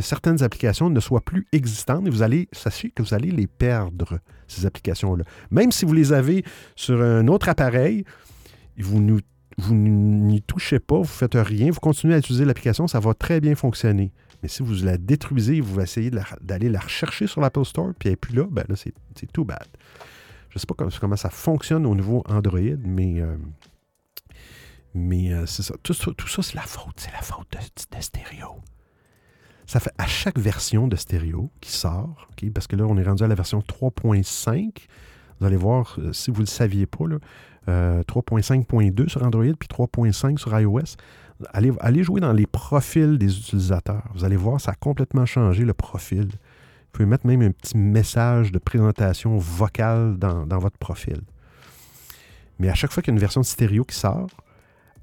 A: certaines applications ne soient plus existantes et vous allez, sachez que vous allez les perdre, ces applications-là. Même si vous les avez sur un autre appareil, vous vous n'y touchez pas, vous ne faites rien, vous continuez à utiliser l'application, ça va très bien fonctionner. Mais si vous la détruisez, vous essayez d'aller la, rechercher sur l'Apple Store, puis elle n'est plus là, ben là, c'est tout bad. Je ne sais pas comment, ça fonctionne au niveau Android, mais euh, mais euh, c'est ça. Tout, ça, c'est la faute. C'est la faute de, stéréo. Ça fait à chaque version de stéréo qui sort, parce que là, on est rendu à la version 3.5. Vous allez voir, euh, si vous ne le saviez pas, 3.5.2 euh, sur Android puis 3.5 sur iOS. Allez, allez, jouer dans les profils des utilisateurs. Vous allez voir, ça a complètement changé le profil. Vous pouvez mettre même un petit message de présentation vocale dans, dans votre profil. Mais à chaque fois qu'il y a une version de stéréo qui sort,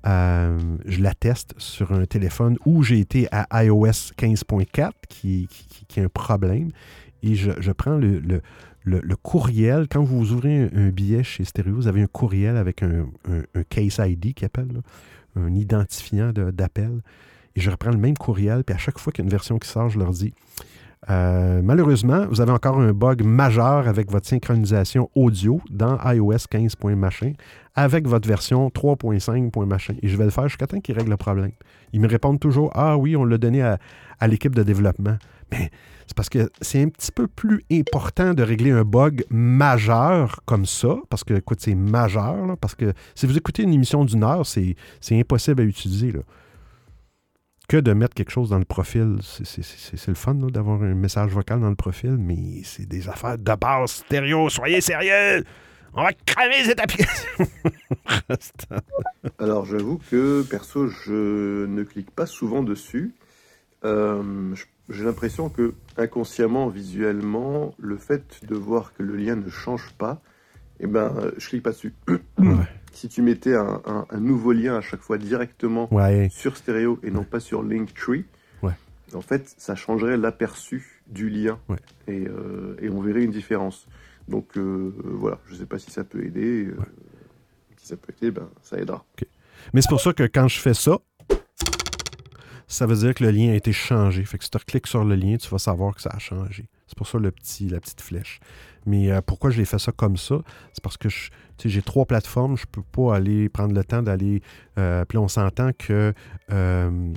A: euh, je la teste sur un téléphone où j'ai été à iOS 15.4, qui, qui, est un problème, et je, prends le, le, courriel. Quand vous ouvrez un, billet chez Stereo, vous avez un courriel avec un, case ID qui appelle, un identifiant d'appel. Et je reprends le même courriel, puis à chaque fois qu'il y a une version qui sort, je leur dis euh, malheureusement, vous avez encore un bug majeur avec votre synchronisation audio dans iOS 15. machin avec votre version 3.5. machin. Et je vais le faire jusqu'à temps qu'ils règlent le problème. Ils me répondent toujours Ah oui, on l'a donné à, l'équipe de développement. Mais c'est parce que c'est un petit peu plus important de régler un bug majeur comme ça, parce que, écoute, c'est majeur, parce que si vous écoutez une émission d'une heure, c'est impossible à utiliser. Que de mettre quelque chose dans le profil. C'est le fun d'avoir un message vocal dans le profil, mais c'est des affaires de base stéréo. Soyez sérieux! On va cramer cette application!
B: Alors, j'avoue que perso, je ne clique pas souvent dessus. Euh, j'ai l'impression que inconsciemment, visuellement, le fait de voir que le lien ne change pas, eh ben, je clique pas dessus. si tu mettais un, nouveau lien à chaque fois directement sur stéréo et non pas sur Linktree, en fait, ça changerait l'aperçu du lien. Et, et, on verrait une différence. Donc voilà, je ne sais pas si ça peut aider. Si ça peut aider, ben, ça aidera.
A: Mais c'est pour ça que quand je fais ça, ça veut dire que le lien a été changé. Fait que si tu cliques sur le lien, tu vas savoir que ça a changé. C'est pour ça le petit, la petite flèche. Mais euh, pourquoi je l'ai fait ça comme ça? C'est parce que j'ai trois plateformes, je ne peux pas aller prendre le temps d'aller. Euh, puis on s'entend que euh,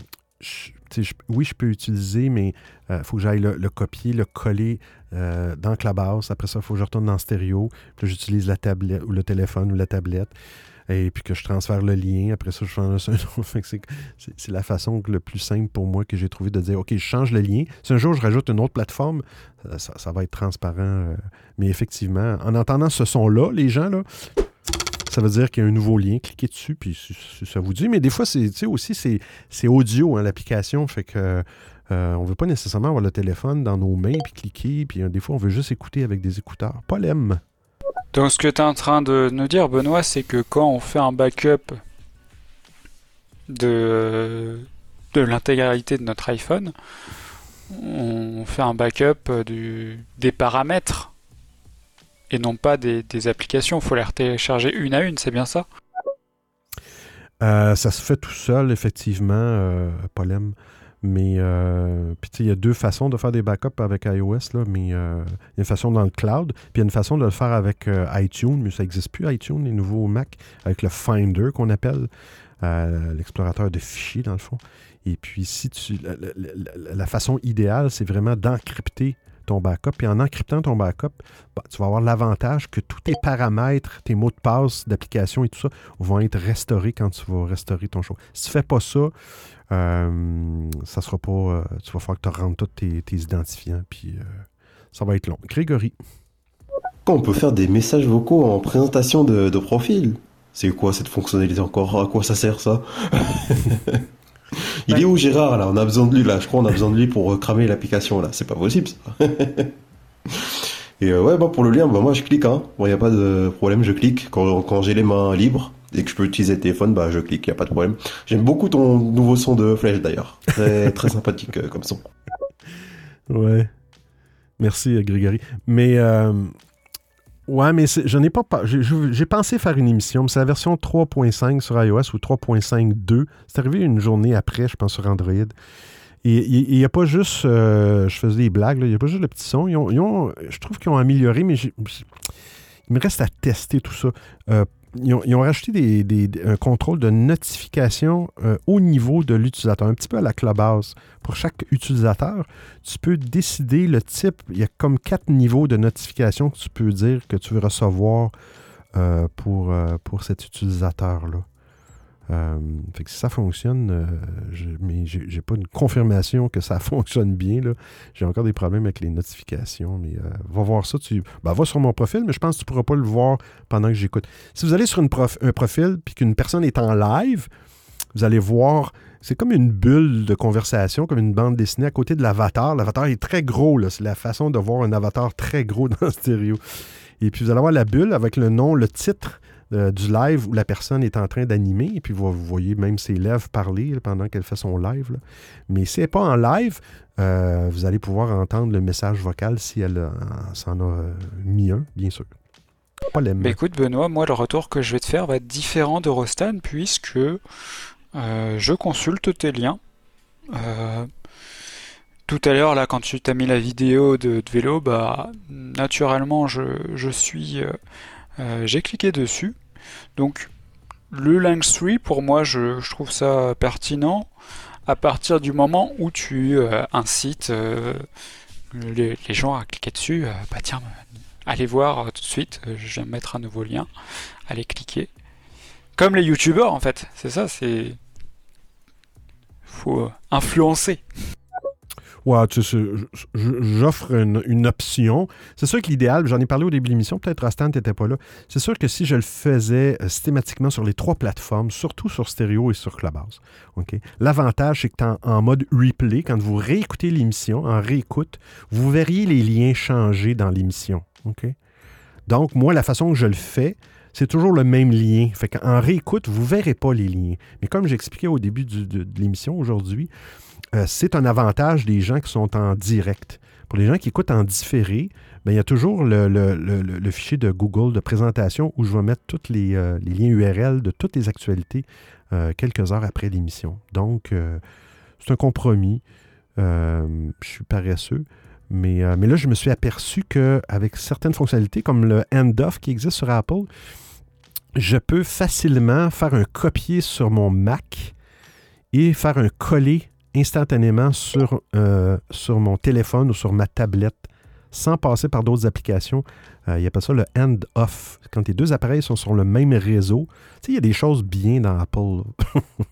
A: oui, je peux utiliser, mais il faut que j'aille le, copier, le coller dans Clubhouse. Après ça, il faut que je retourne dans stéréo. Puis j'utilise la tablette ou le téléphone ou la tablette et puis que je transfère le lien. Après ça, je change un autre. c'est la façon le plus simple pour moi que j'ai trouvé de dire OK, je change le lien. Si un jour je rajoute une autre plateforme, ça, va être transparent. Euh, mais effectivement, en entendant ce son-là, les gens, là, ça veut dire qu'il y a un nouveau lien. Cliquez dessus, puis ça vous dit. Mais des fois, c'est aussi, c'est audio, hein, l'application. Fait que. Euh, on ne veut pas nécessairement avoir le téléphone dans nos mains puis cliquer, puis euh, des fois on veut juste écouter avec des écouteurs. Pas l'aime.
F: Donc ce que tu es en train de nous dire, Benoît, c'est que quand on fait un backup de, l'intégralité de notre iPhone, on fait un backup des paramètres et non pas des, applications. Il faut les télécharger une à une, c'est bien ça?
A: Euh, Ça se fait tout seul, effectivement, euh. Mais euh, il y a deux façons de faire des backups avec iOS, là, mais euh, il y a une façon dans le cloud, puis il y a une façon de le faire avec euh, iTunes, mais ça n'existe plus, iTunes, les nouveaux Mac, avec le Finder qu'on appelle, l'explorateur de fichiers dans le fond. Et puis si tu. La, façon idéale, c'est vraiment d'encrypter ton backup. Et en encryptant ton backup, bah, tu vas avoir l'avantage que tous tes paramètres, tes mots de passe d'application et tout ça vont être restaurés quand tu vas restaurer ton show. Si tu ne fais pas ça, euh, ça sera pas. Euh, tu vas falloir que tu rentres tous tes, identifiants, puis euh, ça va être long. Grégory.
D: On peut faire des messages vocaux en présentation de, profil? C'est quoi cette fonctionnalité encore? À quoi ça sert ça? Il est où Gérard là? On a besoin de lui là. Je crois qu'on a besoin de lui pour cramer l'application là. C'est pas possible ça. Et ouais, bah, pour le lien, bah, moi je clique. Hein. Bon, il n'y a pas de problème, je clique quand, quand j'ai les mains libres. Dès que je peux utiliser le téléphone, bah, je clique, il n'y a pas de problème. J'aime beaucoup ton nouveau son de flèche d'ailleurs. Très, très sympathique euh, comme son.
A: Ouais. Merci, euh, Grégory. Mais, euh, ouais, mais je n'ai pas. J'ai pensé faire une émission, mais c'est la version 3.5 sur iOS ou 3.5.2. C'est arrivé une journée après, je pense, sur Android. Et il n'y a pas juste. je faisais des blagues, il n'y a pas juste le petit son. Ils ont, je trouve qu'ils ont amélioré, mais il me reste à tester tout ça ils ont, rajouté des, un contrôle de notification euh, au niveau de l'utilisateur, un petit peu à la clubhouse. Pour chaque utilisateur, tu peux décider le type. Il y a comme quatre niveaux de notification que tu peux dire que tu veux recevoir euh, pour, euh, pour cet utilisateur-là. Euh, fait que si ça fonctionne, euh, je, mais j'ai pas une confirmation que ça fonctionne bien. J'ai encore des problèmes avec les notifications. Mais euh, va voir ça. Tu, ben, va sur mon profil, mais je pense que tu pourras pas le voir pendant que j'écoute. Si vous allez sur un profil puis qu'une personne est en live, vous allez voir. C'est comme une bulle de conversation, comme une bande dessinée à côté de l'avatar. L'avatar est très gros. C'est la façon de voir un avatar très gros dans le stéréo. Et puis vous allez avoir la bulle avec le nom, le titre euh, du live où la personne est en train d'animer, et puis vous, voyez même ses lèvres parler pendant qu'elle fait son live. Mais si elle n'est pas en live, euh, vous allez pouvoir entendre le message vocal si elle euh, s'en a mis un, bien sûr.
F: Pas écoute Benoît, moi le retour que je vais te faire va être différent de Rostan puisque je consulte tes liens. tout à l'heure, là, quand tu t'as mis la vidéo de, vélo, bah, naturellement, je, je suis, j'ai cliqué dessus donc le Linktree, pour moi, je, trouve ça pertinent à partir du moment où tu euh, incites euh, les, gens à cliquer dessus. Euh, bah tiens, allez voir tout de suite, je vais mettre un nouveau lien, allez cliquer. Comme les youtubeurs en fait, c'est ça, c'est... Faut influencer.
A: Sais, j'offre une, option. C'est sûr que l'idéal, j'en ai parlé au début de l'émission, peut-être Rastan n'était pas là. C'est sûr que si je le faisais euh, systématiquement sur les trois plateformes, surtout sur stéréo et sur Clubhouse? L'avantage, c'est que en, en, mode replay, quand vous réécoutez l'émission, en réécoute, vous verriez les liens changer dans l'émission. OK? Donc, moi, la façon que je le fais, c'est toujours le même lien. Fait qu'en réécoute, vous ne verrez pas les liens. Mais comme j'expliquais au début de l'émission aujourd'hui, euh, c'est un avantage des gens qui sont en direct. Pour les gens qui écoutent en différé, ben, il y a toujours le, fichier de Google de présentation où je vais mettre tous les, liens URL de toutes les actualités quelques heures après l'émission. Donc, c'est un compromis. je suis paresseux. Mais, mais, là, je me suis aperçu qu'avec certaines fonctionnalités, comme le handoff qui existe sur Apple, je peux facilement faire un copier sur mon Mac et faire un coller instantanément sur, euh, sur mon téléphone ou sur ma tablette sans passer par d'autres applications. Euh, il y a pas ça le hand-off. Quand les deux appareils sont sur le même réseau, tu sais, il y a des choses bien dans Apple.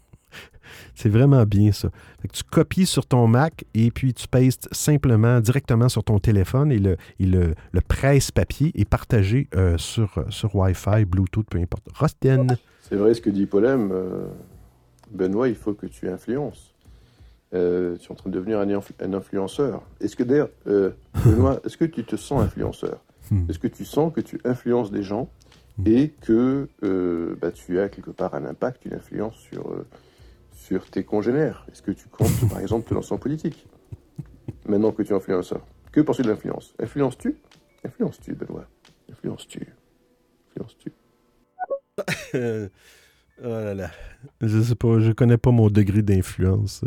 A: C'est vraiment bien ça. tu copies sur ton Mac et puis tu pastes simplement directement sur ton téléphone et le, le, presse-papier est partagé euh, sur, sur Wi-Fi, Bluetooth, peu importe. Rosten.
B: C'est vrai ce que dit Polem. Euh, Benoît, il faut que tu influences. Euh, tu es en train de devenir un, influenceur. Est-ce que d'ailleurs, Benoît, est-ce que tu te sens influenceur? Hmm. Est-ce que tu sens que tu influences des gens hmm. et que bah, tu as quelque part un impact, une influence sur sur tes congénères? Est-ce que tu comptes, par exemple, te lancer en politique? Maintenant que tu es influenceur. Que penses-tu de l'influence? Influences-tu? Influences-tu, Benoît? Influences-tu? Influences-tu?
A: Oh là là. Je sais pas, je connais pas mon degré d'influence.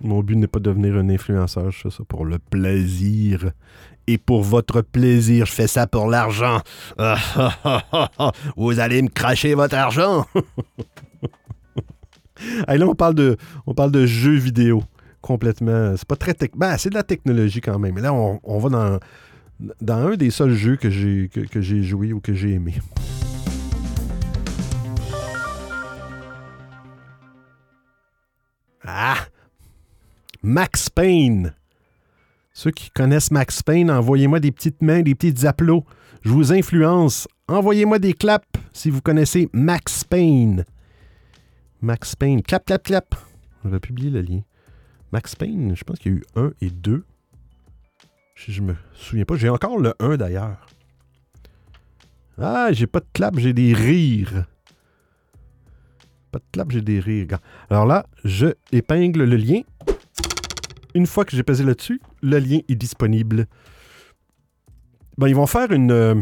A: Mon but n'est pas de devenir un influenceur, je fais ça pour le plaisir. Et pour votre plaisir, je fais ça pour l'argent. Vous allez me cracher votre argent. là, on parle, de, on parle de jeux vidéo complètement. C'est pas très ben, c'est de la technologie quand même. Mais là, on, va dans, un des seuls jeux que, j'ai joué ou que j'ai aimé. Ah! Max Payne. Ceux qui connaissent Max Payne, envoyez-moi des petites mains, des petits applaudissements. Je vous influence. Envoyez-moi des claps si vous connaissez Max Payne. Max Payne. Clap, clap, clap. On va publier le lien. Max Payne, je pense qu'il y a eu 1 et 2. Je, je me souviens pas. J'ai encore le 1 d'ailleurs. Ah, j'ai pas de clap, j'ai des rires. Pas de clap, j'ai des rires. Alors là, je épingle le lien. Une fois que j'ai pesé là-dessus, le lien est disponible. Ben, ils vont faire une. Euh,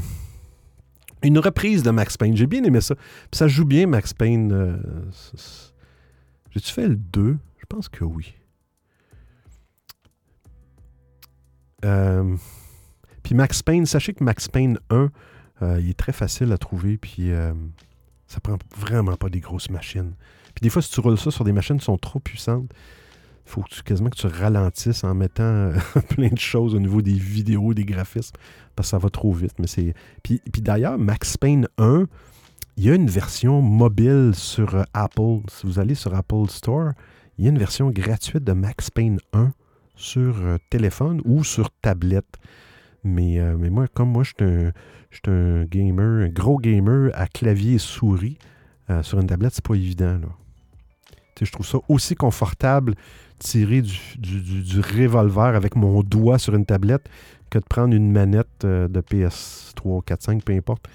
A: une reprise de Max Payne. J'ai bien aimé ça. Puis ça joue bien, Max Payne. Euh, j'ai-tu fait le 2? Je pense que oui. Euh, puis Max Payne, sachez que Max Payne 1, euh, il est très facile à trouver, puis ça prend vraiment pas des grosses machines. Puis des fois, si tu roules ça sur des machines qui sont trop puissantes, faut quasiment que tu ralentisses en mettant plein de choses au niveau des vidéos, des graphismes parce que ça va trop vite. Mais c'est... Puis, d'ailleurs, Max Payne 1, il y a une version mobile sur euh, Apple. Si vous allez sur Apple Store, il y a une version gratuite de Max Payne 1 sur euh, téléphone ou sur tablette. Mais, euh, mais moi, comme moi, je suis un, gamer, un gros gamer à clavier et souris, sur une tablette, c'est pas évident. Là. Je trouve ça aussi confortable tirer du, du, du, revolver avec mon doigt sur une tablette que de prendre une manette euh, de PS3, 4, 5, peu importe.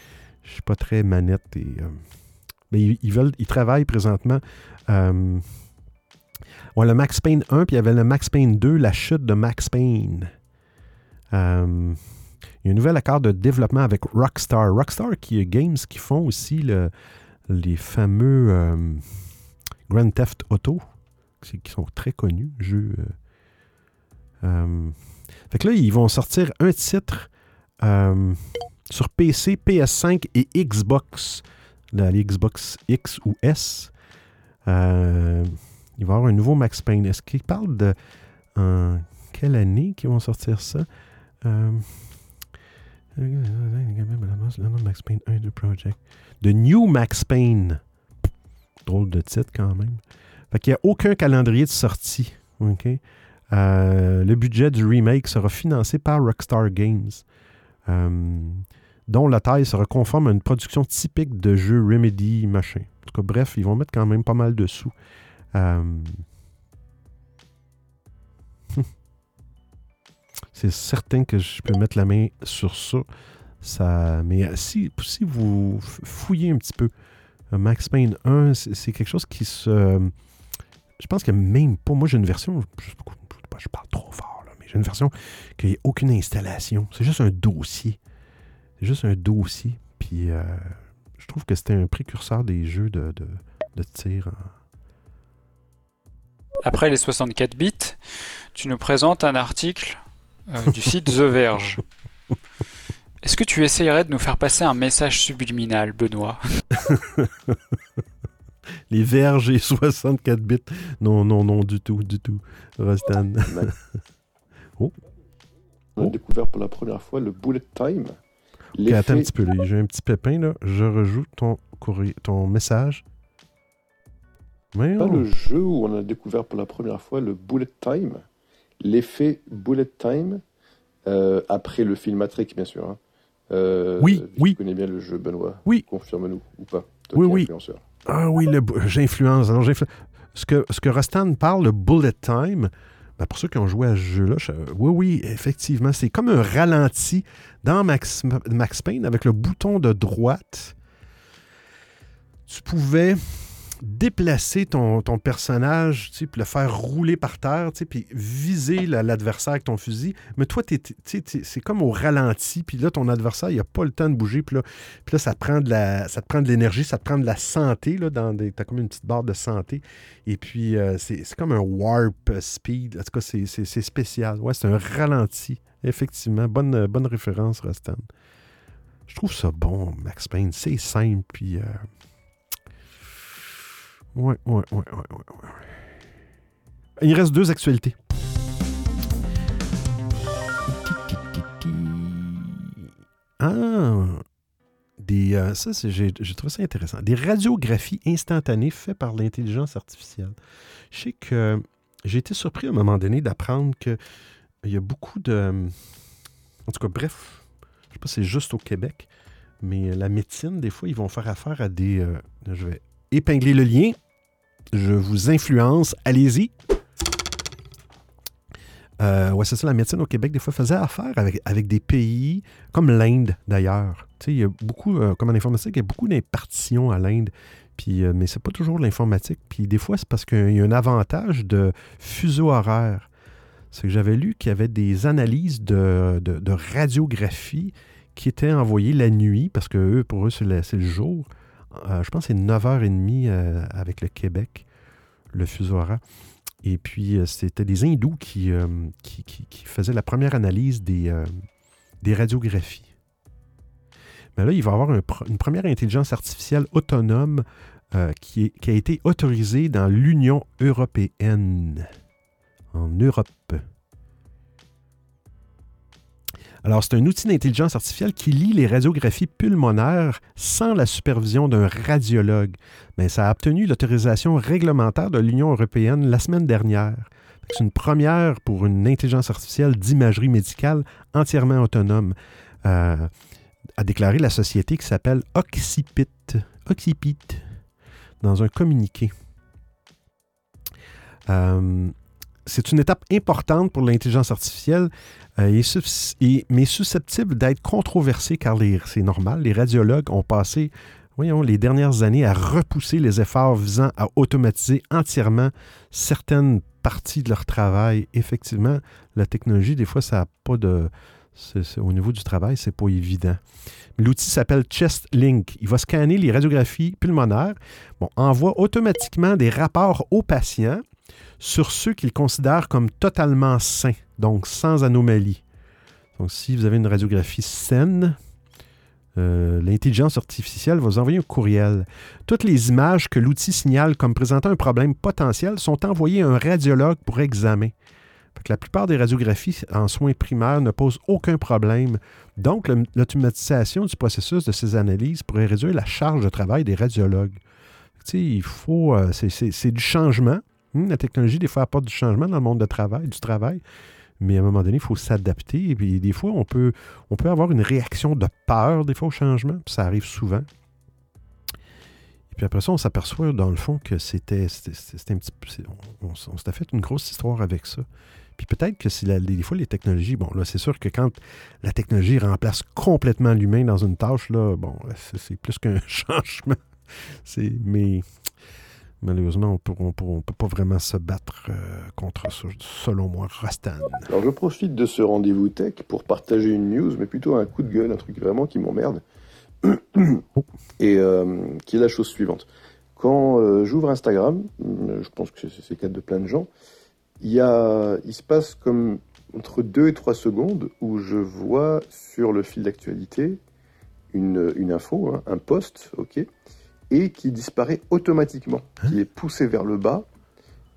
A: Je suis pas très manette. Et, euh, mais ils, veulent, ils travaillent présentement. Euh, le Max Payne 1, puis il y avait le Max Payne 2, la chute de Max Payne. il y a un nouvel accord de développement avec Rockstar. Rockstar qui est Games qui font aussi le, les fameux Grand Theft Auto, qui sont très connus, jeux. Fait que là, ils vont sortir un titre euh, sur PC, PS5 et Xbox. La Xbox X ou S. Euh, il va y avoir un nouveau Max Payne. Est-ce qu'ils parlent de en quelle année qu'ils vont sortir ça? Euh, Max Payne 1 de Project. The New Max Payne. Drôle de titre quand même. Fait qu'il n'y a aucun calendrier de sortie. Euh, le budget du remake sera financé par Rockstar Games, euh, dont la taille sera conforme à une production typique de jeu Remedy, machin. En tout cas, bref, ils vont mettre quand même pas mal de sous. Euh, c'est certain que je peux mettre la main sur ça. ça mais si, si vous fouillez un petit peu, Max Payne 1, c'est quelque chose qui se je pense que même pas. Moi, j'ai une version. Je, parle trop fort, là, mais j'ai une version qui n'y a aucune installation. C'est juste un dossier. C'est juste un dossier. Puis euh, je trouve que c'était un précurseur des jeux de, de, tir.
F: Après les 64 bits, tu nous présentes un article euh, du site The Verge. Est-ce que tu essayerais de nous faire passer un message subliminal, Benoît?
A: Les verges et 64 bits. Non, non, non, du tout, du tout. Rostan.
B: oh. On a découvert pour la première fois le bullet time.
A: attends un petit peu, j'ai un petit pépin, là. Je rejoue ton, courrier, ton message.
B: Mais pas le jeu où on a découvert pour la première fois le bullet time. L'effet bullet time, euh, après le film Matrix, bien sûr. Hein.
A: Euh, oui, oui.
B: Tu connais bien le jeu, Benoît.
A: Oui.
B: Confirme-nous ou pas.
A: oui, oui. Ah oui, j'influence. Ce que, ce que Rastan parle, le bullet time, ben pour ceux qui ont joué à ce jeu-là, oui, oui, effectivement, c'est comme un ralenti dans Max Payne avec le bouton de droite. Tu pouvais déplacer ton, ton personnage, puis le faire rouler par terre, puis viser l'adversaire avec ton fusil. Mais toi, c'est comme au ralenti, puis là, ton adversaire, il n'a pas le temps de bouger, puis là, ça, prend de la, ça te prend de l'énergie, ça te prend de la santé, là, dans des, as comme une petite barre de santé. Et puis, euh, c'est comme un warp speed. En tout cas, c'est spécial. Ouais, c'est un ralenti. Effectivement, bonne, bonne référence, Rastan. Je trouve ça bon, Max Payne. C'est simple, puis... Euh, Ouais, ouais, ouais, ouais, ouais. Il reste deux actualités. Ah, des, euh, ça, j'ai, trouvé ça intéressant. Des radiographies instantanées faites par l'intelligence artificielle. Je sais que j'ai été surpris à un moment donné d'apprendre qu'il y a beaucoup de. En tout cas, bref, je ne sais pas si c'est juste au Québec, mais la médecine, des fois, ils vont faire affaire à des. Euh, je vais épingler le lien. Je vous influence. Allez-y. Euh, ouais, c'est ça, la médecine au Québec, des fois, faisait affaire avec, avec des pays comme l'Inde, d'ailleurs. Il y a beaucoup, euh, comme en informatique, il y a beaucoup d'impartitions à l'Inde. Puis, euh, mais c'est pas toujours l'informatique. Puis des fois, c'est parce qu'il y a un avantage de fuseau horaire. C'est que j'avais lu qu'il y avait des analyses de, de, radiographie qui étaient envoyées la nuit, parce que eux, pour eux, c'est le, jour. Euh, je pense que c'est 9h30 euh, avec le Québec, le fuseau horaire. Et puis, euh, c'était des hindous qui, qui, faisaient la première analyse des, des radiographies. Mais là, il va y avoir une première intelligence artificielle autonome qui, qui, a été autorisée dans l'Union européenne, en Europe. Alors, c'est un outil d'intelligence artificielle qui lit les radiographies pulmonaires sans la supervision d'un radiologue. Mais ça a obtenu l'autorisation réglementaire de l'Union européenne la semaine dernière. C'est une première pour une intelligence artificielle d'imagerie médicale entièrement autonome, euh, a déclaré la société qui s'appelle Occipit, Occipit dans un communiqué. Euh, c'est une étape importante pour l'intelligence artificielle, euh, mais susceptible d'être controversée car c'est normal. Les radiologues ont passé voyons, les dernières années à repousser les efforts visant à automatiser entièrement certaines parties de leur travail. Effectivement, la technologie, des fois, ça n'a pas de. au niveau du travail, c'est pas évident. L'outil s'appelle ChestLink. Il va scanner les radiographies pulmonaires, bon, envoie automatiquement des rapports aux patients sur ceux qu'il considère comme totalement sains, donc sans anomalie. Donc, si vous avez une radiographie saine, euh, l'intelligence artificielle va vous envoyer un courriel. Toutes les images que l'outil signale comme présentant un problème potentiel sont envoyées à un radiologue pour examen. la plupart des radiographies en soins primaires ne posent aucun problème. Donc, l'automatisation du processus de ces analyses pourrait réduire la charge de travail des radiologues. il faut. Euh, c'est du changement. Hmm, la technologie, des fois, apporte du changement dans le monde de travail, du travail. Mais à un moment donné, il faut s'adapter. Et puis, des fois, on peut, on peut avoir une réaction de peur, des fois, au changement. ça arrive souvent. Et puis après ça, on s'aperçoit, dans le fond, que c'était, un petit On, s'était fait une grosse histoire avec ça. Puis peut-être que si des fois, les technologies, bon, là, c'est sûr que quand la technologie remplace complètement l'humain dans une tâche, là, bon, c'est, plus qu'un changement. C'est, mais malheureusement, on ne peut pas vraiment se battre euh, contre ça, selon moi, Rastan.
B: Alors, je profite de ce rendez-vous tech pour partager une news, mais plutôt un coup de gueule, un truc vraiment qui m'emmerde. Oh. Et euh, qui est la chose suivante. Quand euh, j'ouvre Instagram, je pense que c'est le cas de plein de gens, il, y a, il se passe comme entre 2 et 3 secondes où je vois sur le fil d'actualité une, une, info, hein, un post, ok, et qui disparaît automatiquement, hein qui est poussé vers le bas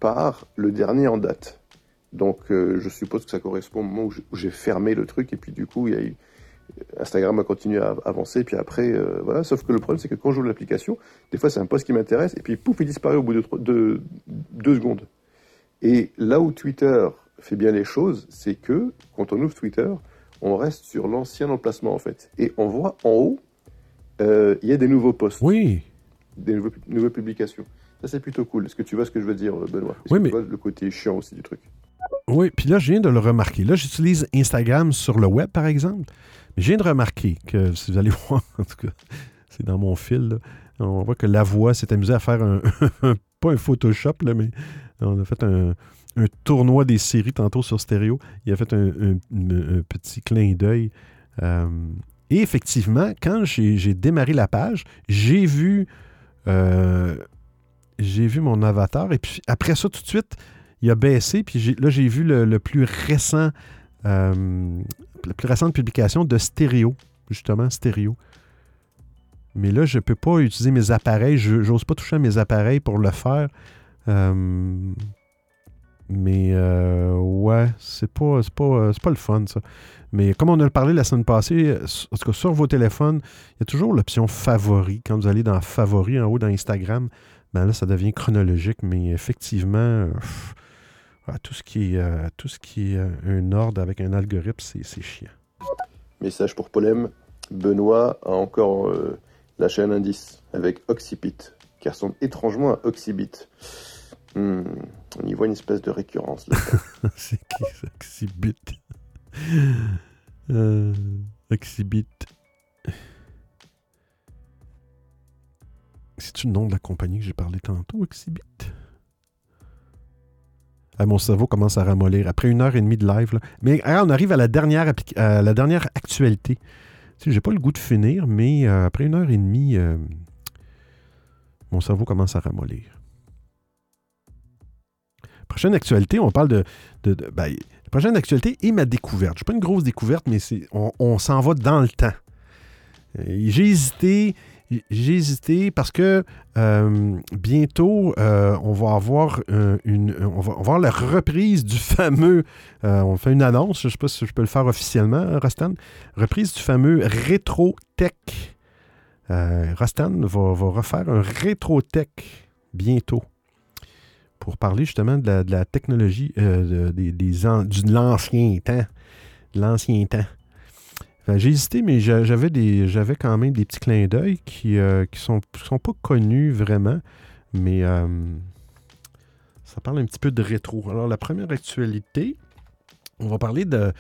B: par le dernier en date. Donc euh, je suppose que ça correspond au moment où j'ai fermé le truc et puis du coup il y a eu Instagram a continué à avancer, puis après, euh, voilà. Sauf que le problème, c'est que quand j'ouvre l'application, des fois, c'est un post qui m'intéresse, et puis pouf, il disparaît au bout de, deux secondes. Et là où Twitter fait bien les choses, c'est que quand on ouvre Twitter, on reste sur l'ancien emplacement, en fait. Et on voit en haut, euh, il y a des nouveaux posts.
A: Oui.
B: Des nouvelles publications. Ça, c'est plutôt cool. Est-ce que tu vois ce que je veux dire, Benoît?
A: Oui, mais...
B: Tu vois le côté chiant aussi du truc?
A: Oui, puis là, je viens de le remarquer. Là, j'utilise Instagram sur le web, par exemple. Mais je viens de remarquer que, si vous allez voir, en tout cas, c'est dans mon fil, on voit que la voix s'est amusée à faire un, pas un Photoshop, là, mais on a fait un, tournoi des séries tantôt sur stéréo. Il a fait un, petit clin d'œil. Euh, et effectivement, quand j'ai démarré la page, j'ai vu, euh, j'ai vu mon avatar. Et puis après ça, tout de suite, il a baissé. Puis là, j'ai vu le, plus récent euh, la plus récente publication de stéréo, justement, stéréo. Mais là, je ne peux pas utiliser mes appareils. Je n'ose pas toucher à mes appareils pour le faire. Euh, mais euh, ouais, c'est pas, pas, pas le fun, ça. Mais comme on a parlé la semaine passée, en tout cas sur vos téléphones, il y a toujours l'option favori. Quand vous allez dans favori en haut dans Instagram, ben là, ça devient chronologique. Mais effectivement, tout ce qui est, euh, tout ce qui est euh, un ordre avec un algorithme, c'est chiant.
B: Message pour Polem. Benoît a encore euh, lâché un indice avec Oxybit, qui ressemble étrangement à Oxybit. Hmm, on y voit une espèce de récurrence.
A: c'est qui Oxybit Oxybit. C'est-tu le nom de la compagnie que j'ai parlé tantôt, Oxybit ah, mon cerveau commence à ramollir. Après une heure et demie de live. Mais on arrive à la dernière, actualité. Je j'ai pas le goût de finir, mais euh, après une heure et demie, euh, mon cerveau commence à ramollir. Prochaine actualité, on parle de. ben, la prochaine actualité est ma découverte. Je pas une grosse découverte, mais on, s'en va dans le temps. J'ai hésité j'ai hésité parce que euh, bientôt, euh, on va avoir une, on va, avoir la reprise du fameux, euh, on fait une annonce, je ne sais pas si je peux le faire officiellement, Rastan, reprise du fameux Retro Tech. Rastan va, refaire un Retro Tech bientôt pour parler justement de la, technologie des, de l'ancien temps. L'ancien temps. J'ai hésité, mais j'avais des j'avais quand même des petits clins d'œil qui ne euh, sont, sont pas connus vraiment, mais euh, ça parle un petit peu de rétro. Alors, la première actualité, on va parler de,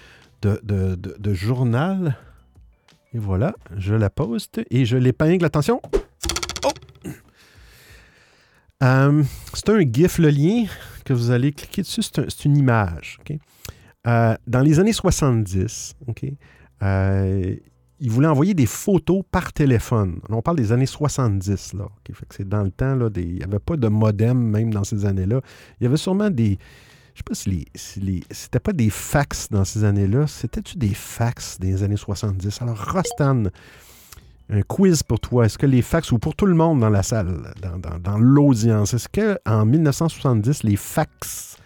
A: de, journal. Et voilà, je la poste et je l'épingle. Attention! Euh, c'est un GIF, le lien que vous allez cliquer dessus, c'est une image. dans les années 70, OK, euh, il voulait envoyer des photos par téléphone. on parle des années 70. Là. c'est dans le temps, là, il n'y avait pas de modem même dans ces années-là. Il y avait sûrement des. Je ne sais pas si les, c'était pas des fax dans ces années-là. C'était-tu des fax des années 70? Alors, Rostan, un quiz pour toi. Est-ce que les fax, ou pour tout le monde dans la salle, dans, l'audience, est-ce qu'en 1970, les fax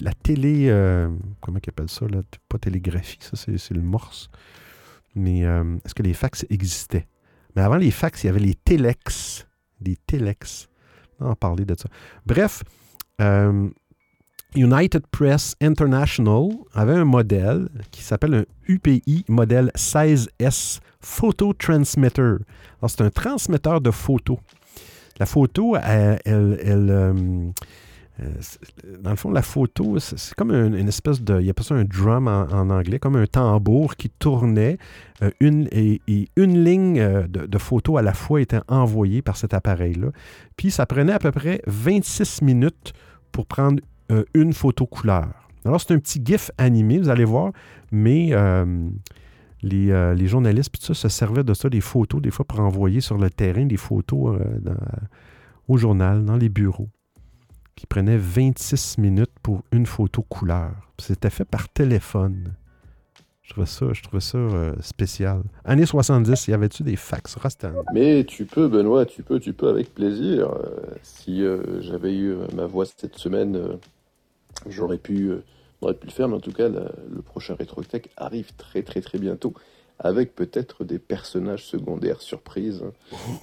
A: la télé, euh, comment ils appellent ça, là? pas télégraphie, ça c'est le morse. Mais euh, est-ce que les fax existaient? Mais avant les fax, il y avait les télex. Des télex. On va parler de ça. Bref, euh, United Press International avait un modèle qui s'appelle un UPI modèle 16S Photo Transmitter. c'est un transmetteur de photos. La photo, elle, elle dans le fond, la photo, c'est comme une, espèce de. Il y a pas ça un drum en, anglais, comme un tambour qui tournait. une, et, une ligne de, photos à la fois était envoyée par cet appareil-là. Puis ça prenait à peu près 26 minutes pour prendre une photo couleur. Alors, c'est un petit GIF animé, vous allez voir, mais euh, les, journalistes tout ça, se servaient de ça, des photos, des fois pour envoyer sur le terrain des photos euh, au journal, dans les bureaux, qui prenaient 26 minutes pour une photo couleur. C'était fait par téléphone. Je trouvais ça, je trouvais ça euh, spécial. Années 70, y avait-tu des fax Rastan?
B: Mais tu peux, Benoît, tu peux, tu peux avec plaisir. si j'avais eu ma voix cette semaine, j'aurais pu on aurait pu le faire, mais en tout cas, le prochain RetroTech arrive très très très bientôt, avec peut-être des personnages secondaires surprises, hein.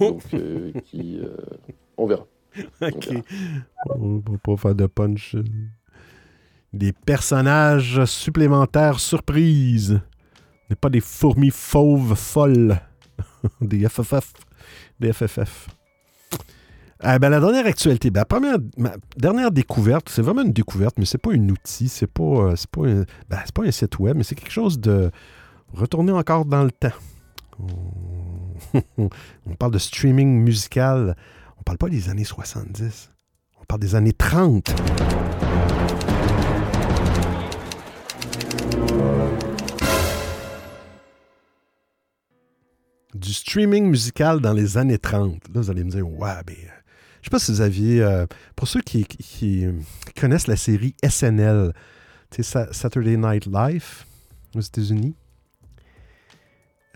B: donc euh, qui... Euh, on verra.
A: Ok. On va pas faire de punch. Des personnages supplémentaires surprises. n'est pas des fourmis fauves folles. des FFF. Des FFF. Ah, ben, la dernière actualité, ben, la première, dernière découverte, c'est vraiment une découverte, mais c'est pas un outil, c'est pas, euh, c'est pas, un, ben, pas un site web, mais c'est quelque chose de retourner encore dans le temps. On, parle de streaming musical. On parle pas des années 70. On parle des années 30. Du streaming musical dans les années 30. Là, vous allez me dire, ouais, ben, sais pas si vous aviez, euh, pour ceux qui, connaissent la série SNL, Saturday Night Live aux États-Unis,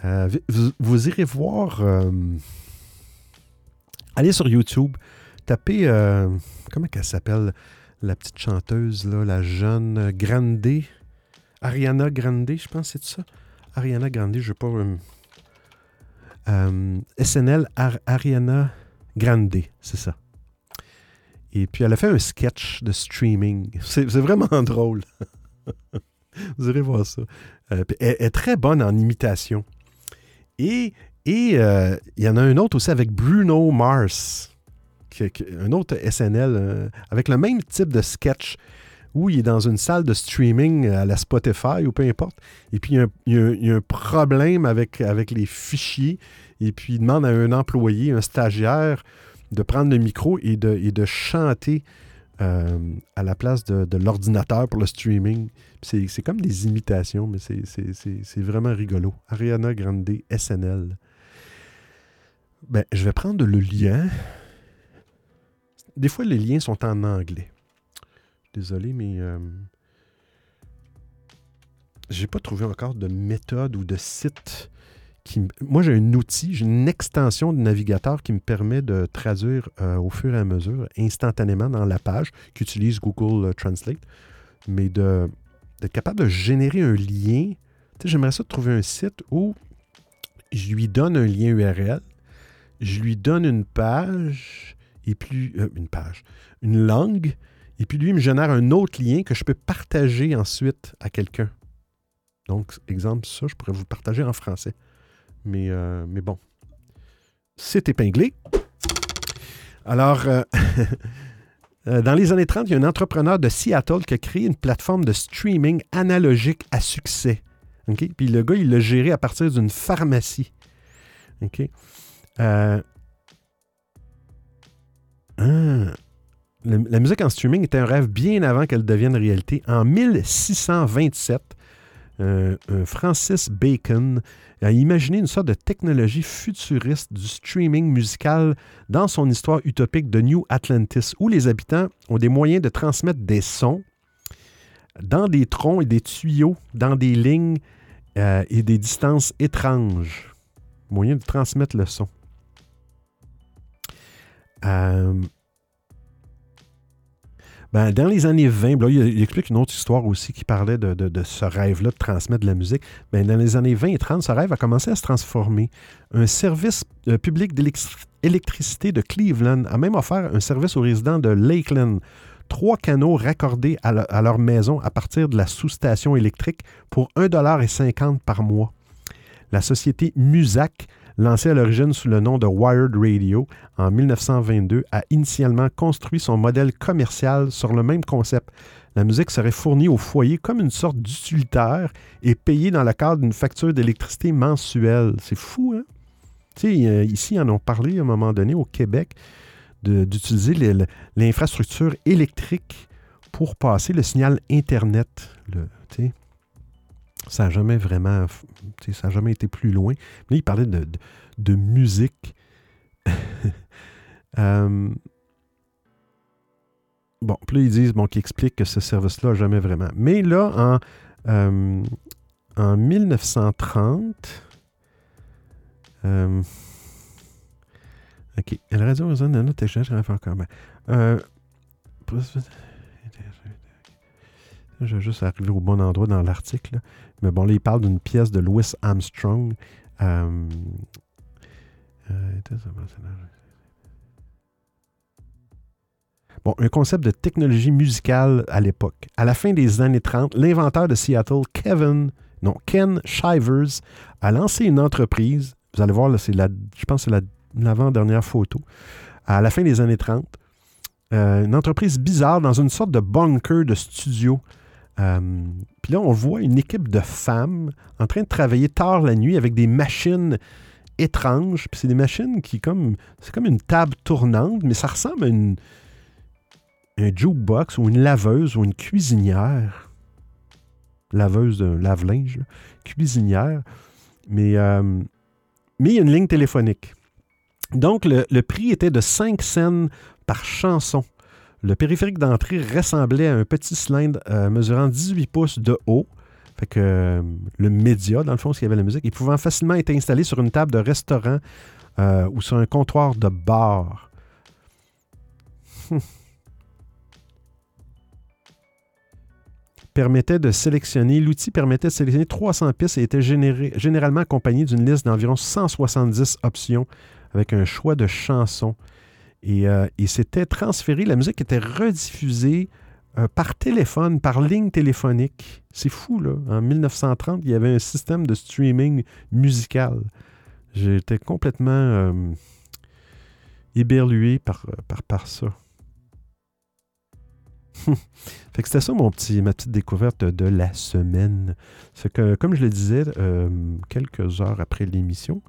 A: euh, vous, irez voir, euh, allez sur YouTube, tapez, comment elle s'appelle, la petite chanteuse, là, la jeune Grande, Ariana Grande, je pense c'est ça. Ariana Grande, je ne pas... SNL, Ariana Grande, c'est ça. Et puis elle a fait un sketch de streaming. C'est vraiment drôle. Vous irez voir ça. Euh, elle, est très bonne en imitation. Et et euh, il y en a un autre aussi avec Bruno Mars, un autre SNL, euh, avec le même type de sketch où il est dans une salle de streaming à la Spotify ou peu importe. Et puis il y a, un problème avec, avec les fichiers et puis il demande à un employé, un stagiaire, de prendre le micro et de, chanter euh, à la place de, l'ordinateur pour le streaming. C'est comme des imitations, mais c'est vraiment rigolo. Ariana Grande, SNL. Ben, je vais prendre le lien. Des fois, les liens sont en anglais. Désolé, mais euh, j'ai pas trouvé encore de méthode ou de site moi, j'ai un outil, j'ai une extension de navigateur qui me permet de traduire euh, au fur et à mesure, instantanément dans la page, qui utilise Google euh, Translate, mais de, d'être capable de générer un lien. j'aimerais ça trouver un site où je lui donne un lien URL, je lui donne une page, et puis, euh, une page, une langue, et puis lui me génère un autre lien que je peux partager ensuite à quelqu'un. Donc, exemple, ça, je pourrais vous partager en français. Mais, euh, mais bon, c'est épinglé. Alors, euh, euh, dans les années 30, il y a un entrepreneur de Seattle qui a créé une plateforme de streaming analogique à succès. Puis le gars, il l'a géré à partir d'une pharmacie. OK? Ah, la musique en streaming était un rêve bien avant qu'elle devienne réalité. En 1627, Francis Bacon a imaginé une sorte de technologie futuriste du streaming musical dans son histoire utopique de New Atlantis, où les habitants ont des moyens de transmettre des sons dans des troncs et des tuyaux, dans des lignes euh, et des distances étranges. Moyen de transmettre le son. Euh, ben, dans les années 20, il, explique une autre histoire aussi qui parlait de, ce rêve-là de transmettre de la musique. Ben, dans les années 20 et 30, ce rêve a commencé à se transformer. Un service euh, public d'électricité de Cleveland a même offert un service aux résidents de Lakeland. Trois canaux raccordés à, leur maison à partir de la sous-station électrique pour 1,50$ par mois. La société Musac lancé à l'origine sous le nom de Wired Radio en 1922, a initialement construit son modèle commercial sur le même concept. La musique serait fournie au foyer comme une sorte d'utilitaire et payée dans le cadre d'une facture d'électricité mensuelle. C'est fou, hein? Sais, ici, ils en ont parlé à un moment donné au Québec d'utiliser l'infrastructure électrique pour passer le signal Internet. Ça n'a jamais vraiment. Ça jamais été plus loin. Mais il parlait de, de, musique. Euh, bon, puis là, ils disent bon, qu'ils expliquent que ce service-là jamais vraiment. Mais là, en, euh, en 1930. Euh, OK. La radio de notre échange, encore. Euh, je vais juste arriver au bon endroit dans l'article. Mais bon, là, il parle d'une pièce de Louis Armstrong. Euh, euh, bon, un concept de technologie musicale à l'époque. À la fin des années 30, l'inventeur de Seattle, Kevin, non, Ken Shivers, a lancé une entreprise. Vous allez voir, là, c'est la, je pense que c'est l'avant-dernière photo. À la fin des années 30, euh, une entreprise bizarre dans une sorte de bunker de studio euh, puis là, on voit une équipe de femmes en train de travailler tard la nuit avec des machines étranges. Puis c'est des machines qui, comme. C'est comme une table tournante, mais ça ressemble à une. Un jukebox ou une laveuse ou une cuisinière. Laveuse de lave-linge, cuisinière. Mais, euh, mais il y a une ligne téléphonique. Donc, le, prix était de 5 cents par chanson. Le périphérique d'entrée ressemblait à un petit cylindre euh, mesurant 18 pouces de haut. Fait que euh, le média, dans le fond, s'il y avait la musique, il pouvait facilement être installé sur une table de restaurant euh, ou sur un comptoir de bar. permettait de sélectionner, l'outil permettait de sélectionner 300 pistes et était généralement accompagné d'une liste d'environ 170 options avec un choix de chansons. Euh, et, c'était transféré, la musique était rediffusée euh, par téléphone, par ligne téléphonique. C'est fou, là. En 1930, il y avait un système de streaming musical. J'étais complètement euh, éberlué par, par, par ça. fait que c'était ça mon petit, ma petite découverte de la semaine. C'est que, comme je le disais quelques heures après l'émission,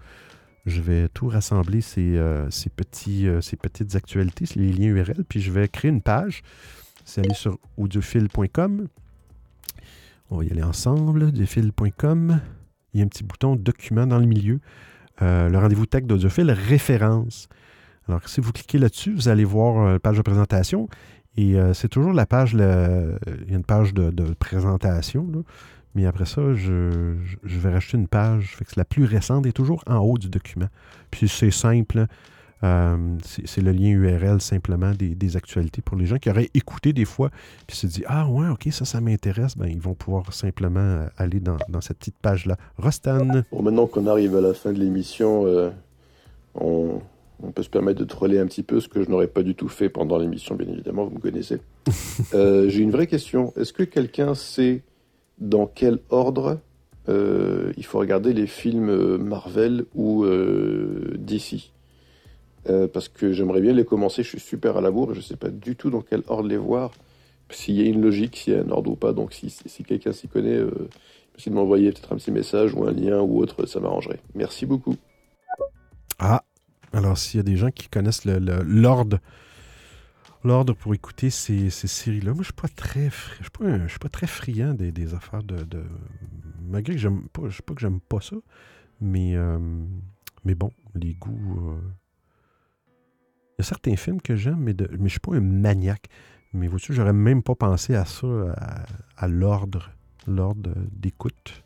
A: je vais tout rassembler ces, euh, petits, euh, ces petites actualités, les liens URL, puis je vais créer une page. C'est aller sur audiophile.com. On va y aller ensemble, audiophile.com. Il y a un petit bouton document dans le milieu. Euh, le rendez-vous tech d'audiophile, référence. Alors, si vous cliquez là-dessus, vous allez voir la page de présentation. Et c'est toujours la page, il y a une page de, présentation. Mais après ça, je, vais racheter une page. Fait que la plus récente est toujours en haut du document. Puis c'est simple. Euh, c'est le lien URL simplement des, actualités pour les gens qui auraient écouté des fois puis se dit Ah ouais, ok, ça, ça m'intéresse. Ben, ils vont pouvoir simplement euh, aller dans, cette petite page-là. Rostan.
B: Bon, maintenant qu'on arrive à la fin de l'émission, euh, on, on, peut se permettre de troller un petit peu, ce que je n'aurais pas du tout fait pendant l'émission, bien évidemment, vous me connaissez. J'ai une vraie question. Est-ce que quelqu'un sait dans quel ordre euh, il faut regarder les films euh, Marvel ou euh, DC. parce que j'aimerais bien les commencer, je suis super à la bourre et je ne sais pas du tout dans quel ordre les voir, s'il y a une logique, s'il y a un ordre ou pas. Donc si, si quelqu'un s'y connaît, euh, de m'envoyer peut-être un petit message ou un lien ou autre, ça m'arrangerait. Merci beaucoup.
A: Ah, alors s'il y a des gens qui connaissent l'ordre l'ordre pour écouter ces, séries-là. Moi, je suis pas très, je suis pas, pas très friand des, affaires de, malgré que j'aime pas, je sais pas que j'aime pas ça, mais euh, bon, les goûts. Euh, il y a certains films que j'aime, mais, mais je suis pas un maniaque. Mais vois-tu, j'aurais même pas pensé à ça, à, l'ordre, l'ordre d'écoute.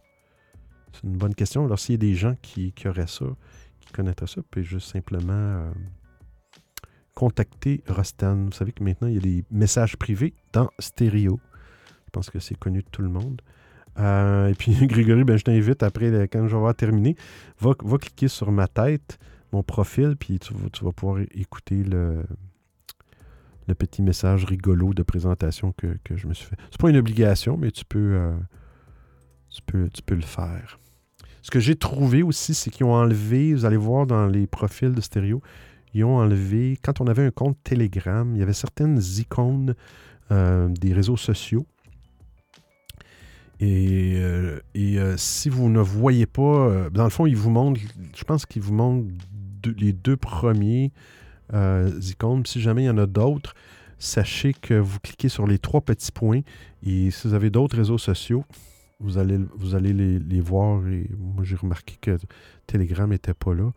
A: C'est une bonne question. Alors, s'il y a des gens qui, qui auraient ça, qui connaîtraient ça, puis juste simplement euh, contacter Rostan. Vous savez que maintenant, il y a des messages privés dans stéréo. Je pense que c'est connu de tout le monde. Euh, et puis, Grégory, ben, je t'invite après, quand je vais avoir terminé, va, cliquer sur ma tête, mon profil, puis tu, vas pouvoir écouter le, petit message rigolo de présentation que, je me suis fait. C'est pas une obligation, mais tu peux, euh, tu peux, tu peux le faire. Ce que j'ai trouvé aussi, c'est qu'ils ont enlevé, vous allez voir dans les profils de stéréo, ont enlevé, quand on avait un compte Telegram, il y avait certaines icônes euh, des réseaux sociaux. Et, euh, euh, si vous ne voyez pas, dans le fond, ils vous montrent, je pense qu'ils vous montrent les deux premiers icônes. Si jamais il y en a d'autres, sachez que vous cliquez sur les trois petits points et si vous avez d'autres réseaux sociaux, vous allez, vous allez les, voir. Et moi, j'ai remarqué que Telegram n'était pas là.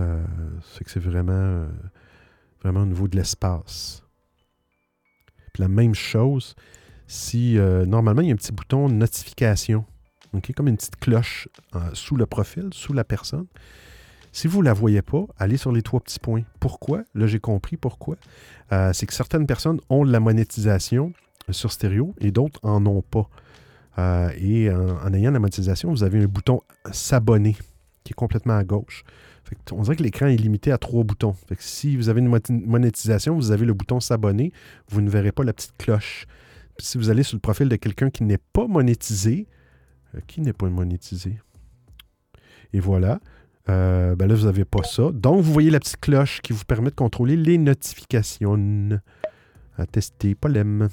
A: Euh, c'est que c'est vraiment, euh, vraiment au niveau de l'espace. La même chose, si euh, normalement il y a un petit bouton notification, comme une petite cloche sous le profil, sous la personne. Si vous ne la voyez pas, allez sur les trois petits points. Pourquoi? Là, j'ai compris pourquoi. c'est que certaines personnes ont de la monétisation sur stéréo et d'autres en ont pas. et en, ayant la monétisation, vous avez un bouton s'abonner qui est complètement à gauche on dirait que l'écran est limité à trois boutons. si vous avez une monétisation, vous avez le bouton s'abonner, vous ne verrez pas la petite cloche. si vous allez sur le profil de quelqu'un qui n'est pas monétisé, euh, qui n'est pas monétisé? Et voilà. Euh, ben là, vous n'avez pas ça. Donc, vous voyez la petite cloche qui vous permet de contrôler les notifications. À tester, l'aime.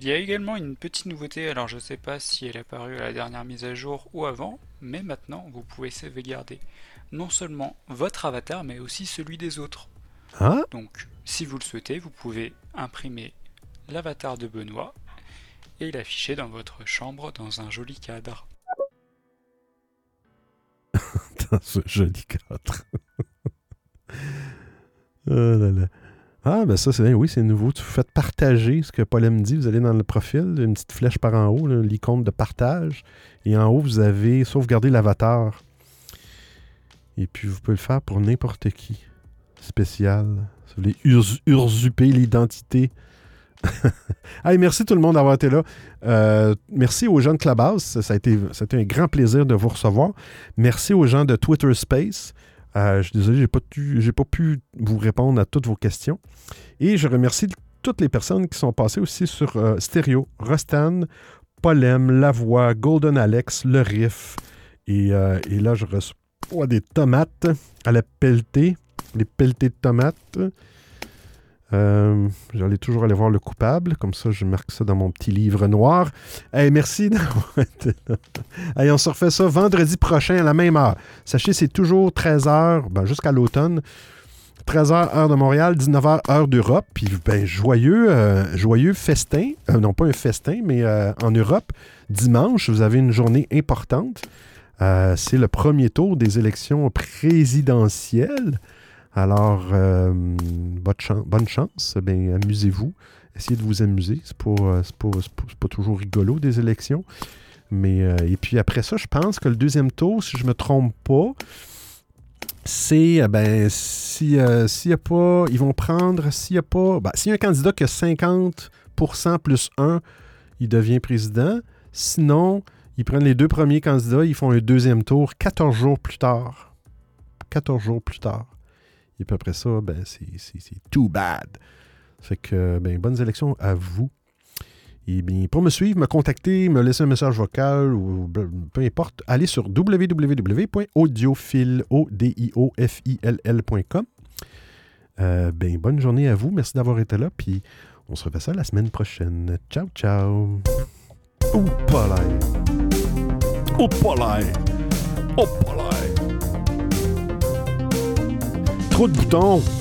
F: Il y a également une petite nouveauté, alors je ne sais pas si elle est apparue à la dernière mise à jour ou avant, mais maintenant vous pouvez sauvegarder non seulement votre avatar, mais aussi celui des autres.
A: Ah.
F: Donc, si vous le souhaitez, vous pouvez imprimer l'avatar de Benoît et l'afficher dans votre chambre dans un joli cadre.
A: dans ce joli cadre. oh là là. Ah, ben ça, c'est bien. Oui, c'est nouveau. Vous faites partager ce que Paul me dit. Vous allez dans le profil, une petite flèche par en haut, l'icône de partage. Et en haut, vous avez sauvegarder l'avatar. Et puis, vous pouvez le faire pour n'importe qui. Spécial. Vous voulez usurper l'identité. hey, merci tout le monde d'avoir été là. Euh, merci aux gens de Clubhouse. Ça a, été, un grand plaisir de vous recevoir. Merci aux gens de Twitter Space. Euh, je suis désolé, je n'ai pas, pas, pu vous répondre à toutes vos questions. Et je remercie toutes les personnes qui sont passées aussi sur euh, Stereo, Rostan, Polem, La Voix, Golden Alex, Le Riff. Et là, je reçois des tomates à la pelletée, les pelletées de tomates. Euh, J'allais toujours aller voir le coupable, comme ça je marque ça dans mon petit livre noir. Hey, merci hey, on se refait ça vendredi prochain à la même heure. Sachez, c'est toujours 13h, ben, jusqu'à l'automne. 13h heure de Montréal, 19h heure d'Europe. Puis ben, joyeux, euh, joyeux festin, euh, non pas un festin, mais en Europe. Dimanche, vous avez une journée importante. Euh, c'est le premier tour des élections présidentielles. Alors, euh, bonne, chance, ben, amusez-vous. Essayez de vous amuser. C'est pas, euh, pas, toujours rigolo des élections. Mais, et puis après ça, je pense que le deuxième tour, si je ne me trompe pas, c'est, ben, s'il n'y a pas, ils vont prendre, s'il n'y a pas, ben, s'il y a un candidat qui a 50% plus 1, il devient président. Sinon, ils prennent les deux premiers candidats, ils font un deuxième tour 14 jours plus tard. 14 jours plus tard. Et puis après ça, ben, c'est too bad. Fait que, ben, bonnes élections à vous. Et bien, pour me suivre, me contacter, me laisser un message vocal ou ben, peu importe, allez sur www.audiophile.com. Euh, ben, bonne journée à vous. Merci d'avoir été là. Puis on se refait ça la semaine prochaine. Ciao, ciao. Opalai. Opalai. Trop de boutons.